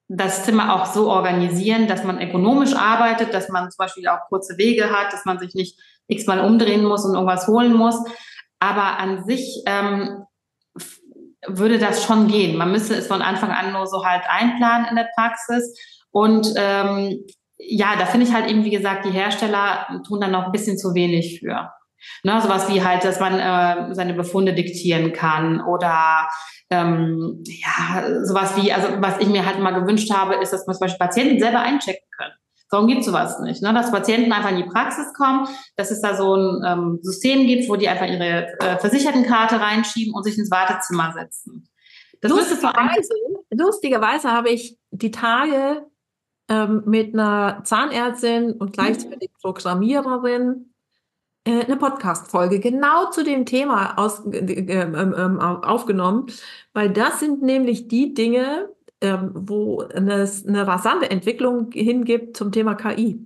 Speaker 3: das Zimmer auch so organisieren, dass man ökonomisch arbeitet, dass man zum Beispiel auch kurze Wege hat, dass man sich nicht x-mal umdrehen muss und irgendwas holen muss. Aber an sich ähm, würde das schon gehen. Man müsste es von Anfang an nur so halt einplanen in der Praxis. Und ähm, ja, da finde ich halt eben, wie gesagt, die Hersteller tun dann noch ein bisschen zu wenig für. Ne, sowas wie halt, dass man äh, seine Befunde diktieren kann oder ähm, ja, sowas wie, also was ich mir halt mal gewünscht habe, ist, dass man zum Beispiel Patienten selber einchecken können. Warum gibt sowas nicht? Ne? Dass Patienten einfach in die Praxis kommen, dass es da so ein ähm, System gibt, wo die einfach ihre äh, Versichertenkarte reinschieben und sich ins Wartezimmer setzen.
Speaker 2: Das lustigerweise, lustigerweise habe ich die Tage ähm, mit einer Zahnärztin und gleichzeitig Programmiererin äh, eine Podcast-Folge genau zu dem Thema aus, äh, äh, äh, aufgenommen, weil das sind nämlich die Dinge, ähm, wo es eine rasante Entwicklung hingibt zum Thema KI.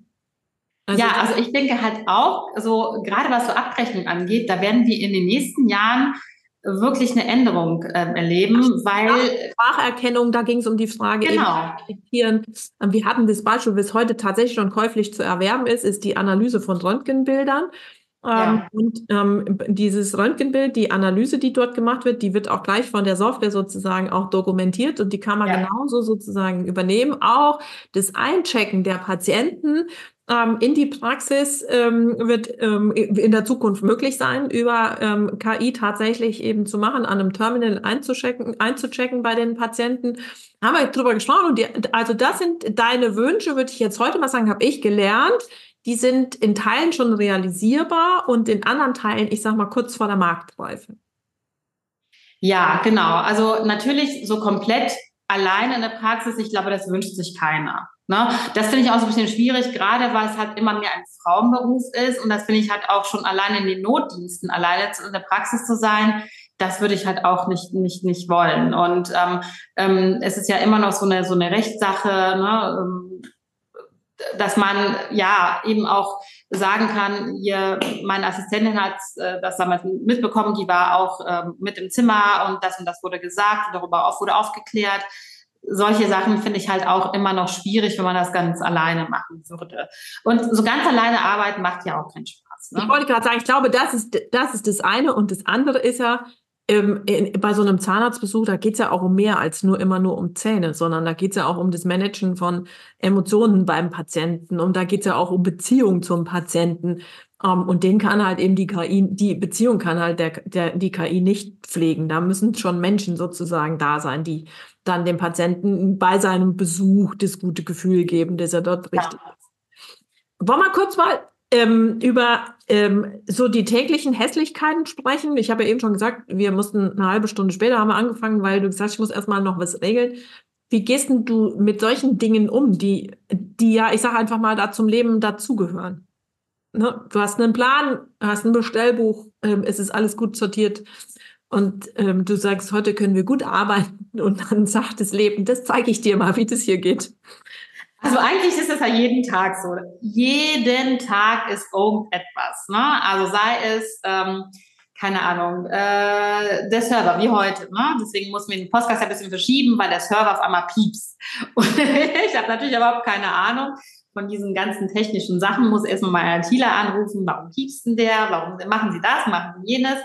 Speaker 3: Also ja, also ich denke halt auch, so gerade was so Abrechnung angeht, da werden wir in den nächsten Jahren wirklich eine Änderung äh, erleben, weil
Speaker 2: Spracherkennung, da ging es um die Frage,
Speaker 3: genau.
Speaker 2: eben, wir hatten das Beispiel, bis heute tatsächlich schon käuflich zu erwerben ist, ist die Analyse von Röntgenbildern. Ja. Ähm, und ähm, dieses Röntgenbild, die Analyse, die dort gemacht wird, die wird auch gleich von der Software sozusagen auch dokumentiert und die kann man ja. genauso sozusagen übernehmen. Auch das Einchecken der Patienten ähm, in die Praxis ähm, wird ähm, in der Zukunft möglich sein, über ähm, KI tatsächlich eben zu machen, an einem Terminal einzuchecken, einzuchecken bei den Patienten. Haben wir drüber gesprochen und die, also das sind deine Wünsche, würde ich jetzt heute mal sagen, habe ich gelernt die sind in Teilen schon realisierbar und in anderen Teilen, ich sag mal, kurz vor der Marktreife.
Speaker 3: Ja, genau. Also natürlich so komplett alleine in der Praxis, ich glaube, das wünscht sich keiner. Ne? Das finde ich auch so ein bisschen schwierig, gerade weil es halt immer mehr ein Frauenberuf ist und das finde ich halt auch schon alleine in den Notdiensten, alleine in der Praxis zu sein, das würde ich halt auch nicht, nicht, nicht wollen. Und ähm, ähm, es ist ja immer noch so eine, so eine Rechtssache, ne? Ähm, dass man ja eben auch sagen kann, hier, meine Assistentin hat äh, das damals mitbekommen, die war auch ähm, mit im Zimmer und das und das wurde gesagt und darüber auch wurde aufgeklärt. Solche Sachen finde ich halt auch immer noch schwierig, wenn man das ganz alleine machen würde. Und so ganz alleine arbeiten macht ja auch keinen Spaß. Ne?
Speaker 2: Ich wollte gerade sagen, ich glaube, das ist, das ist das eine und das andere ist ja, ähm, in, bei so einem Zahnarztbesuch, da geht es ja auch um mehr als nur immer nur um Zähne, sondern da geht es ja auch um das Managen von Emotionen beim Patienten und da geht es ja auch um Beziehung zum Patienten. Um, ähm, und den kann halt eben die KI, die Beziehung kann halt der, der, die KI nicht pflegen. Da müssen schon Menschen sozusagen da sein, die dann dem Patienten bei seinem Besuch das gute Gefühl geben, dass er dort richtig ja. ist. Wollen wir kurz mal ähm, über ähm, so die täglichen Hässlichkeiten sprechen. Ich habe ja eben schon gesagt, wir mussten eine halbe Stunde später haben wir angefangen, weil du gesagt hast, ich muss erstmal noch was regeln. Wie gehst denn du mit solchen Dingen um, die, die ja, ich sage einfach mal, da zum Leben dazugehören? Ne? Du hast einen Plan, hast ein Bestellbuch, ähm, es ist alles gut sortiert und ähm, du sagst, heute können wir gut arbeiten und dann sagt das Leben, das zeige ich dir mal, wie das hier geht.
Speaker 3: Also eigentlich ist es ja jeden Tag so. Jeden Tag ist irgendetwas. Ne? Also sei es, ähm, keine Ahnung, äh, der Server, wie heute. Ne? Deswegen muss man den Podcast ein bisschen verschieben, weil der Server auf einmal piepst. Und ich habe natürlich überhaupt keine Ahnung von diesen ganzen technischen Sachen, muss erstmal mal ITler anrufen, warum piepst denn der, warum machen sie das, machen sie jenes.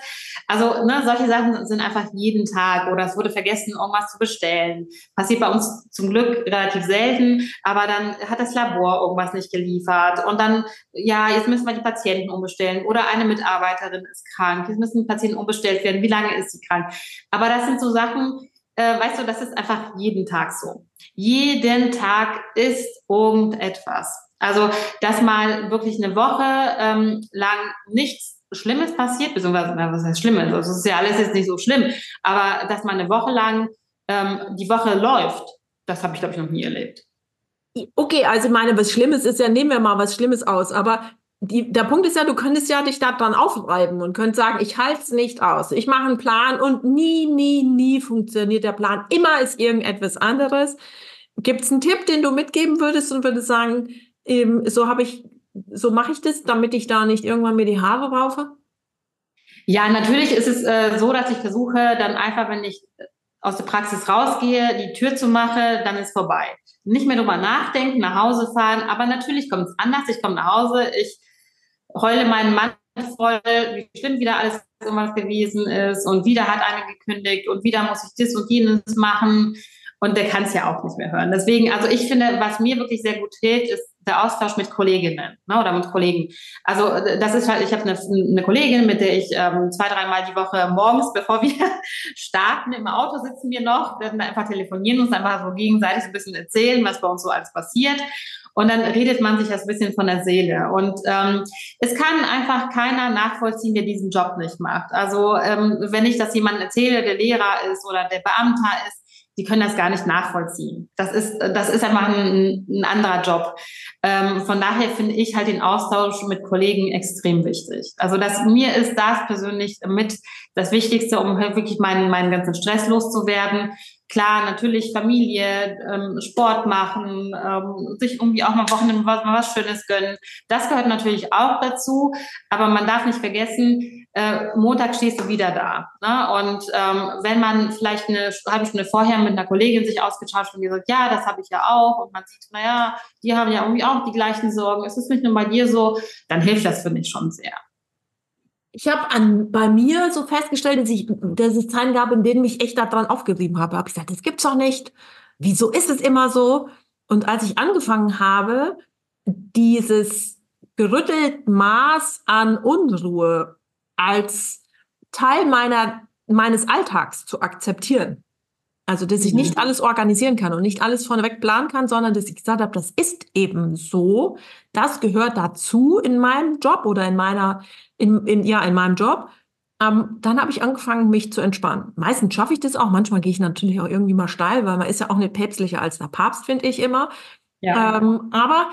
Speaker 3: Also ne, solche Sachen sind einfach jeden Tag oder es wurde vergessen, irgendwas zu bestellen. Passiert bei uns zum Glück relativ selten, aber dann hat das Labor irgendwas nicht geliefert und dann, ja, jetzt müssen wir die Patienten umbestellen oder eine Mitarbeiterin ist krank, jetzt müssen die Patienten umbestellt werden, wie lange ist sie krank. Aber das sind so Sachen, äh, weißt du, das ist einfach jeden Tag so. Jeden Tag ist irgendetwas. Also, dass mal wirklich eine Woche ähm, lang nichts Schlimmes passiert, beziehungsweise, was heißt Schlimmes? Also, es ist ja alles jetzt nicht so schlimm, aber dass mal eine Woche lang ähm, die Woche läuft, das habe ich, glaube ich, noch nie erlebt.
Speaker 2: Okay, also meine, was Schlimmes ist ja, nehmen wir mal was Schlimmes aus, aber die, der Punkt ist ja, du könntest ja dich da dran aufreiben und könntest sagen, ich halte es nicht aus. Ich mache einen Plan und nie, nie, nie funktioniert der Plan. Immer ist irgendetwas anderes. Gibt es einen Tipp, den du mitgeben würdest und würdest sagen, ähm, so habe ich, so mache ich das, damit ich da nicht irgendwann mir die Haare raufe?
Speaker 3: Ja, natürlich ist es äh, so, dass ich versuche, dann einfach, wenn ich aus der Praxis rausgehe, die Tür zu mache, dann ist vorbei. Nicht mehr drüber nachdenken, nach Hause fahren, aber natürlich kommt es anders. Ich komme nach Hause, ich heule meinen Mann voll, wie schlimm wieder alles irgendwas gewesen ist und wieder hat einer gekündigt und wieder muss ich das und jenes machen und der kann es ja auch nicht mehr hören. Deswegen, also ich finde, was mir wirklich sehr gut hilft, ist der Austausch mit Kolleginnen ne, oder mit Kollegen. Also das ist halt, ich habe eine, eine Kollegin, mit der ich ähm, zwei, dreimal die Woche morgens, bevor wir starten, im Auto sitzen wir noch, werden einfach telefonieren, uns einfach so gegenseitig ein bisschen erzählen, was bei uns so alles passiert. Und dann redet man sich das ein bisschen von der Seele. Und ähm, es kann einfach keiner nachvollziehen, der diesen Job nicht macht. Also ähm, wenn ich das jemandem erzähle, der Lehrer ist oder der Beamter ist, die können das gar nicht nachvollziehen. Das ist, das ist einfach ein, ein anderer Job. Ähm, von daher finde ich halt den Austausch mit Kollegen extrem wichtig. Also das, mir ist das persönlich mit das Wichtigste, um halt wirklich meinen, meinen ganzen Stress loszuwerden klar, natürlich Familie, ähm, Sport machen, ähm, sich irgendwie auch mal Wochenende was, mal was Schönes gönnen. Das gehört natürlich auch dazu. Aber man darf nicht vergessen, äh, Montag stehst du wieder da. Ne? Und ähm, wenn man vielleicht eine halbe Stunde vorher mit einer Kollegin sich ausgetauscht und gesagt, ja, das habe ich ja auch. Und man sieht, naja, die haben ja irgendwie auch die gleichen Sorgen. Es ist nicht nur bei dir so, dann hilft das, finde ich, schon sehr
Speaker 2: ich habe an bei mir so festgestellt, dass, ich, dass es Zeiten gab, in denen mich echt daran aufgerieben habe. Habe ich gesagt, das gibt's doch nicht. Wieso ist es immer so? Und als ich angefangen habe, dieses gerüttelt Maß an Unruhe als Teil meiner, meines Alltags zu akzeptieren. Also, dass ich nicht mhm. alles organisieren kann und nicht alles vorneweg planen kann, sondern dass ich gesagt habe, das ist eben so. Das gehört dazu in meinem Job oder in meiner in, in, ja, in meinem Job. Ähm, dann habe ich angefangen, mich zu entspannen. Meistens schaffe ich das auch. Manchmal gehe ich natürlich auch irgendwie mal steil, weil man ist ja auch nicht päpstlicher als der Papst, finde ich immer. Ja. Ähm, aber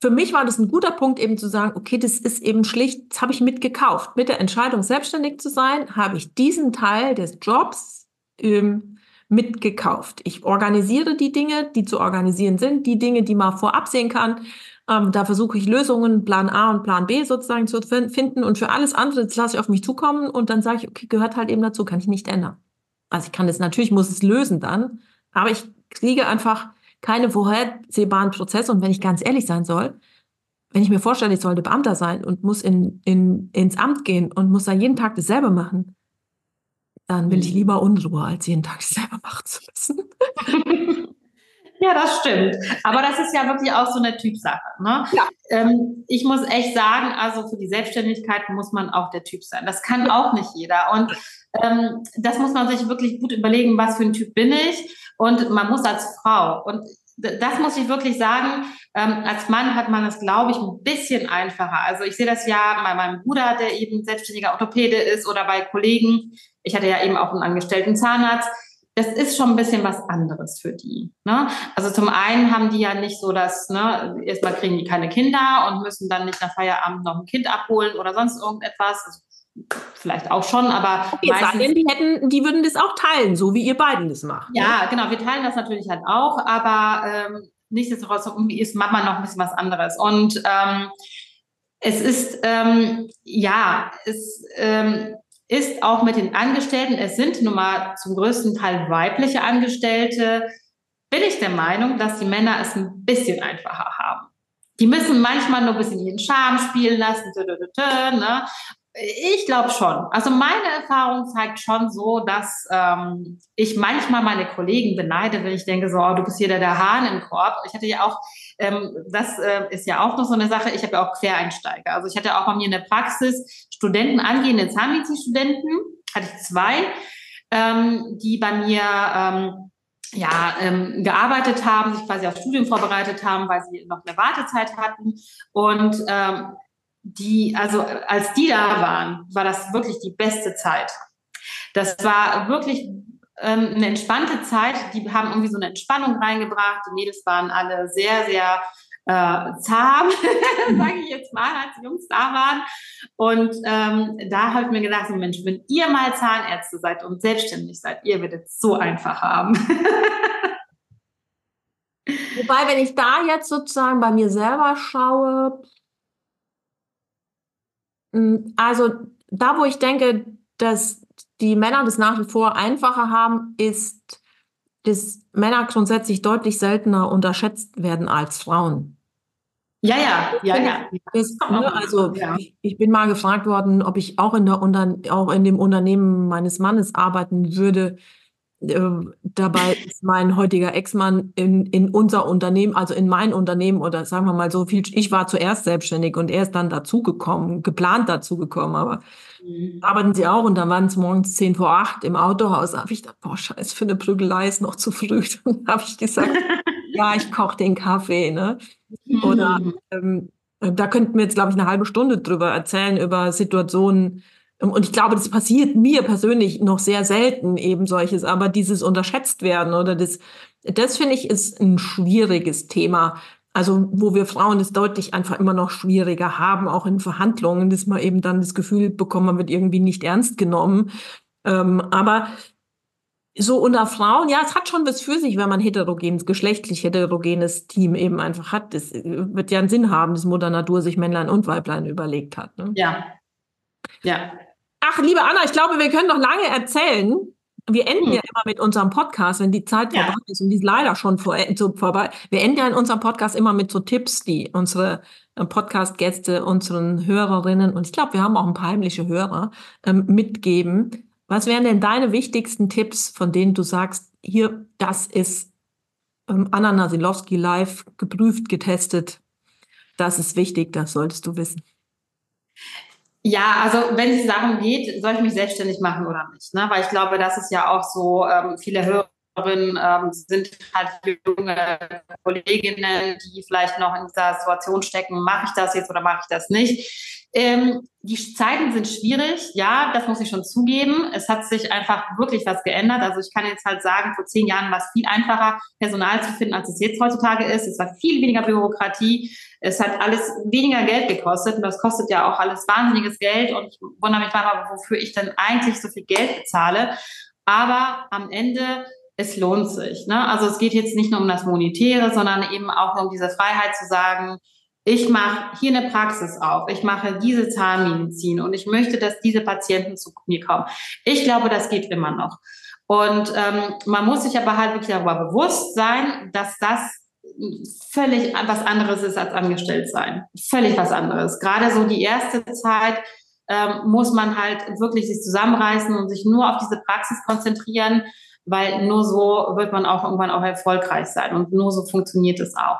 Speaker 2: für mich war das ein guter Punkt, eben zu sagen, okay, das ist eben schlicht, das habe ich mitgekauft. Mit der Entscheidung, selbstständig zu sein, habe ich diesen Teil des Jobs ähm, mitgekauft. Ich organisiere die Dinge, die zu organisieren sind, die Dinge, die man vorab sehen kann. Ähm, da versuche ich Lösungen, Plan A und Plan B sozusagen zu finden. Und für alles andere, das lasse ich auf mich zukommen und dann sage ich, okay, gehört halt eben dazu, kann ich nicht ändern. Also ich kann es natürlich, muss es lösen dann, aber ich kriege einfach keine vorhersehbaren Prozesse. Und wenn ich ganz ehrlich sein soll, wenn ich mir vorstelle, ich sollte Beamter sein und muss in, in, ins Amt gehen und muss da jeden Tag dasselbe machen, dann will ich mhm. lieber Unruhe, als jeden Tag dasselbe machen zu müssen.
Speaker 3: Ja, das stimmt. Aber das ist ja wirklich auch so eine Typsache. Ne? Ja. Ähm, ich muss echt sagen, also für die Selbstständigkeit muss man auch der Typ sein. Das kann auch nicht jeder. Und ähm, das muss man sich wirklich gut überlegen, was für ein Typ bin ich. Und man muss als Frau. Und das muss ich wirklich sagen. Ähm, als Mann hat man es, glaube ich, ein bisschen einfacher. Also ich sehe das ja bei meinem Bruder, der eben selbstständiger Orthopäde ist, oder bei Kollegen. Ich hatte ja eben auch einen angestellten Zahnarzt das ist schon ein bisschen was anderes für die. Ne? Also zum einen haben die ja nicht so, dass ne, erstmal kriegen die keine Kinder und müssen dann nicht nach Feierabend noch ein Kind abholen oder sonst irgendetwas. Also vielleicht auch schon, aber
Speaker 2: okay, meistens, denn, die hätten, die würden das auch teilen, so wie ihr beiden das macht.
Speaker 3: Ja, genau, wir teilen das natürlich halt auch, aber ähm, nichtsdestotrotz irgendwie ist Mama noch ein bisschen was anderes und ähm, es ist ähm, ja, es ähm, ist auch mit den Angestellten, es sind nun mal zum größten Teil weibliche Angestellte, bin ich der Meinung, dass die Männer es ein bisschen einfacher haben. Die müssen manchmal nur ein bisschen ihren Charme spielen lassen, ne? Ich glaube schon. Also meine Erfahrung zeigt schon so, dass ähm, ich manchmal meine Kollegen beneide, wenn ich denke, so, oh, du bist hier der, der Hahn im Korb. Ich hatte ja auch, ähm, das äh, ist ja auch noch so eine Sache, ich habe ja auch Quereinsteiger. Also ich hatte auch bei mir in der Praxis Studenten, angehende Zahnmedizinstudenten, hatte ich zwei, ähm, die bei mir ähm, ja, ähm, gearbeitet haben, sich quasi auf Studium vorbereitet haben, weil sie noch eine Wartezeit hatten. Und ähm, die, also als die da waren, war das wirklich die beste Zeit. Das war wirklich ähm, eine entspannte Zeit. Die haben irgendwie so eine Entspannung reingebracht. Die Mädels waren alle sehr, sehr äh, zahm, sage ich jetzt mal, als die Jungs da waren. Und ähm, da habe ich mir gedacht, so, Mensch, wenn ihr mal Zahnärzte seid und selbstständig seid, ihr werdet es so einfach haben.
Speaker 2: Wobei, wenn ich da jetzt sozusagen bei mir selber schaue, hm, also da, wo ich denke, dass die Männer das nach wie vor einfacher haben, ist, dass Männer grundsätzlich deutlich seltener unterschätzt werden als Frauen.
Speaker 3: Ja, ja, ja, ja.
Speaker 2: Das, ne, also ja. Ich, ich, bin mal gefragt worden, ob ich auch in der Unter auch in dem Unternehmen meines Mannes arbeiten würde. Äh, dabei ist mein heutiger Ex-Mann in, in unser Unternehmen, also in mein Unternehmen oder sagen wir mal so viel, ich war zuerst selbstständig und er ist dann dazugekommen, geplant dazugekommen, aber mhm. arbeiten sie auch und dann waren es morgens zehn vor acht im Autohaus, da habe ich gedacht, boah, scheiße, für eine Prügelei ist noch zu früh. Dann habe ich gesagt, ja, ich koche den Kaffee, ne? Oder mhm. ähm, da könnten wir jetzt, glaube ich, eine halbe Stunde drüber erzählen, über Situationen, und ich glaube, das passiert mir persönlich noch sehr selten eben solches, aber dieses unterschätzt werden oder das, das finde ich ist ein schwieriges Thema. Also, wo wir Frauen es deutlich einfach immer noch schwieriger haben, auch in Verhandlungen, dass man eben dann das Gefühl bekommt, man wird irgendwie nicht ernst genommen. Ähm, aber so unter Frauen, ja, es hat schon was für sich, wenn man heterogenes, geschlechtlich heterogenes Team eben einfach hat. Das wird ja einen Sinn haben, dass Mutter Natur sich Männlein und Weiblein überlegt hat. Ne?
Speaker 3: Ja. Ja.
Speaker 2: Ach, liebe Anna, ich glaube, wir können noch lange erzählen. Wir enden hm. ja immer mit unserem Podcast, wenn die Zeit ja. vorbei ist und die ist leider schon vor, so vorbei. Wir enden ja in unserem Podcast immer mit so Tipps, die unsere äh, Podcast-Gäste unseren Hörerinnen und ich glaube, wir haben auch ein paar heimliche Hörer ähm, mitgeben. Was wären denn deine wichtigsten Tipps, von denen du sagst, hier, das ist ähm, Anna Nasilowski live geprüft, getestet. Das ist wichtig, das solltest du wissen.
Speaker 3: Ja, also wenn es darum geht, soll ich mich selbstständig machen oder nicht? Ne? Weil ich glaube, das ist ja auch so, ähm, viele Hörerinnen ähm, sind halt junge Kolleginnen, die vielleicht noch in dieser Situation stecken, mache ich das jetzt oder mache ich das nicht? Ähm, die Zeiten sind schwierig, ja, das muss ich schon zugeben. Es hat sich einfach wirklich was geändert. Also ich kann jetzt halt sagen, vor zehn Jahren war es viel einfacher, Personal zu finden, als es jetzt heutzutage ist. Es war viel weniger Bürokratie. Es hat alles weniger Geld gekostet und das kostet ja auch alles wahnsinniges Geld. Und ich wundere mich manchmal, wofür ich denn eigentlich so viel Geld bezahle. Aber am Ende es lohnt sich. Ne? Also es geht jetzt nicht nur um das Monetäre, sondern eben auch um diese Freiheit zu sagen, ich mache hier eine Praxis auf, ich mache diese Zahnmedizin und ich möchte, dass diese Patienten zu mir kommen. Ich glaube, das geht immer noch. Und ähm, man muss sich aber halt wirklich darüber bewusst sein, dass das völlig was anderes ist als angestellt sein. Völlig was anderes. Gerade so die erste Zeit ähm, muss man halt wirklich sich zusammenreißen und sich nur auf diese Praxis konzentrieren, weil nur so wird man auch irgendwann auch erfolgreich sein und nur so funktioniert es auch.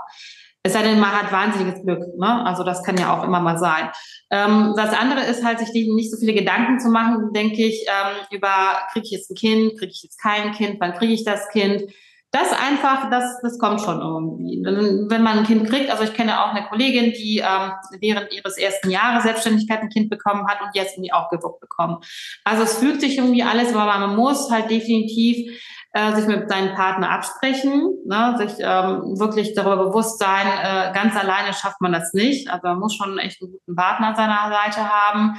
Speaker 3: Es sei denn, man hat wahnsinniges Glück. Ne? Also das kann ja auch immer mal sein. Ähm, das andere ist halt, sich nicht so viele Gedanken zu machen, denke ich, ähm, über, kriege ich jetzt ein Kind, kriege ich jetzt kein Kind, wann kriege ich das Kind? Das einfach, das, das kommt schon irgendwie. Wenn man ein Kind kriegt, also ich kenne auch eine Kollegin, die ähm, während ihres ersten Jahres Selbstständigkeit ein Kind bekommen hat und jetzt irgendwie auch gewuppt bekommen. Also es fügt sich irgendwie alles, aber man muss halt definitiv äh, sich mit seinem Partner absprechen, ne, sich ähm, wirklich darüber bewusst sein, äh, ganz alleine schafft man das nicht. Also man muss schon echt einen guten Partner an seiner Seite haben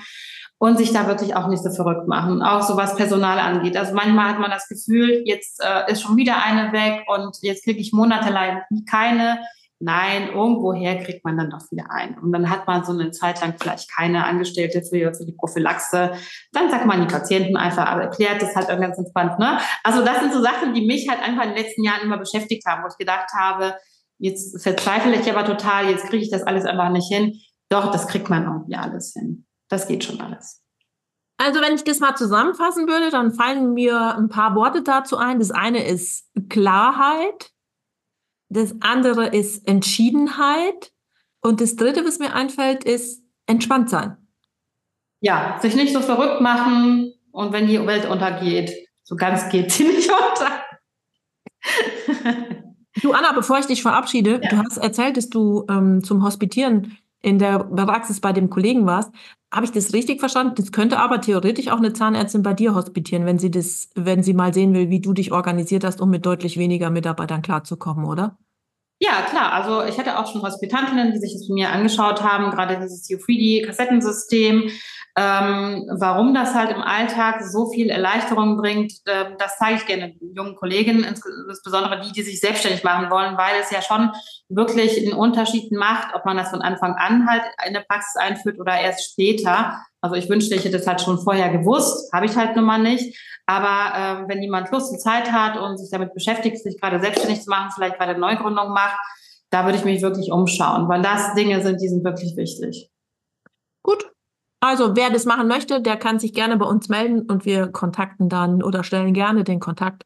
Speaker 3: und sich da wirklich auch nicht so verrückt machen, auch so was Personal angeht. Also manchmal hat man das Gefühl, jetzt äh, ist schon wieder eine weg und jetzt kriege ich monatelang keine. Nein, irgendwoher kriegt man dann doch wieder ein. Und dann hat man so eine Zeit lang vielleicht keine Angestellte für, für die Prophylaxe. Dann sagt man die Patienten einfach, aber erklärt das halt ganz entspannt. Ne? Also das sind so Sachen, die mich halt einfach in den letzten Jahren immer beschäftigt haben, wo ich gedacht habe, jetzt verzweifle ich aber total, jetzt kriege ich das alles einfach nicht hin. Doch, das kriegt man irgendwie alles hin. Das geht schon alles.
Speaker 2: Also wenn ich das mal zusammenfassen würde, dann fallen mir ein paar Worte dazu ein. Das eine ist Klarheit. Das andere ist Entschiedenheit. Und das dritte, was mir einfällt, ist entspannt sein.
Speaker 3: Ja, sich nicht so verrückt machen und wenn die Welt untergeht, so ganz geht sie nicht unter.
Speaker 2: du Anna, bevor ich dich verabschiede, ja. du hast erzählt, dass du ähm, zum Hospitieren in der Praxis bei dem Kollegen warst. Habe ich das richtig verstanden? Das könnte aber theoretisch auch eine Zahnärztin bei dir hospitieren, wenn sie das, wenn sie mal sehen will, wie du dich organisiert hast, um mit deutlich weniger Mitarbeitern klarzukommen, oder?
Speaker 3: Ja, klar. Also ich hatte auch schon Hospitantinnen, die sich das bei mir angeschaut haben, gerade dieses U3D-Kassettensystem. Ähm, warum das halt im Alltag so viel Erleichterung bringt, äh, das zeige ich gerne jungen Kolleginnen, insbesondere die, die sich selbstständig machen wollen, weil es ja schon wirklich einen Unterschied macht, ob man das von Anfang an halt in der Praxis einführt oder erst später. Also ich wünschte, ich hätte das halt schon vorher gewusst, habe ich halt nun mal nicht. Aber äh, wenn jemand Lust und Zeit hat und sich damit beschäftigt, sich gerade selbstständig zu machen, vielleicht gerade Neugründung macht, da würde ich mich wirklich umschauen, weil das Dinge sind, die sind wirklich wichtig.
Speaker 2: Gut. Also wer das machen möchte, der kann sich gerne bei uns melden und wir kontakten dann oder stellen gerne den Kontakt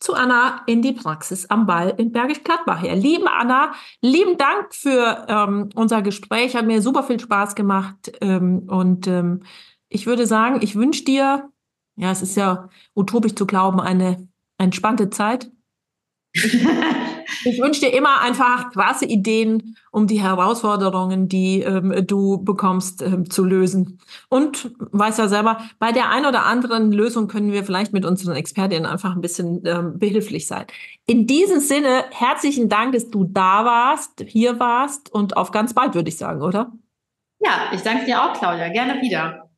Speaker 2: zu Anna in die Praxis am Ball in Bergisch Gladbach her. Liebe Anna, lieben Dank für ähm, unser Gespräch. Hat mir super viel Spaß gemacht. Ähm, und ähm, ich würde sagen, ich wünsche dir ja, es ist ja utopisch zu glauben, eine entspannte Zeit. ich wünsche dir immer einfach krasse Ideen, um die Herausforderungen, die ähm, du bekommst, ähm, zu lösen. Und weiß ja selber, bei der einen oder anderen Lösung können wir vielleicht mit unseren Expertinnen einfach ein bisschen ähm, behilflich sein. In diesem Sinne, herzlichen Dank, dass du da warst, hier warst und auf ganz bald, würde ich sagen, oder?
Speaker 3: Ja, ich danke dir auch, Claudia. Gerne wieder.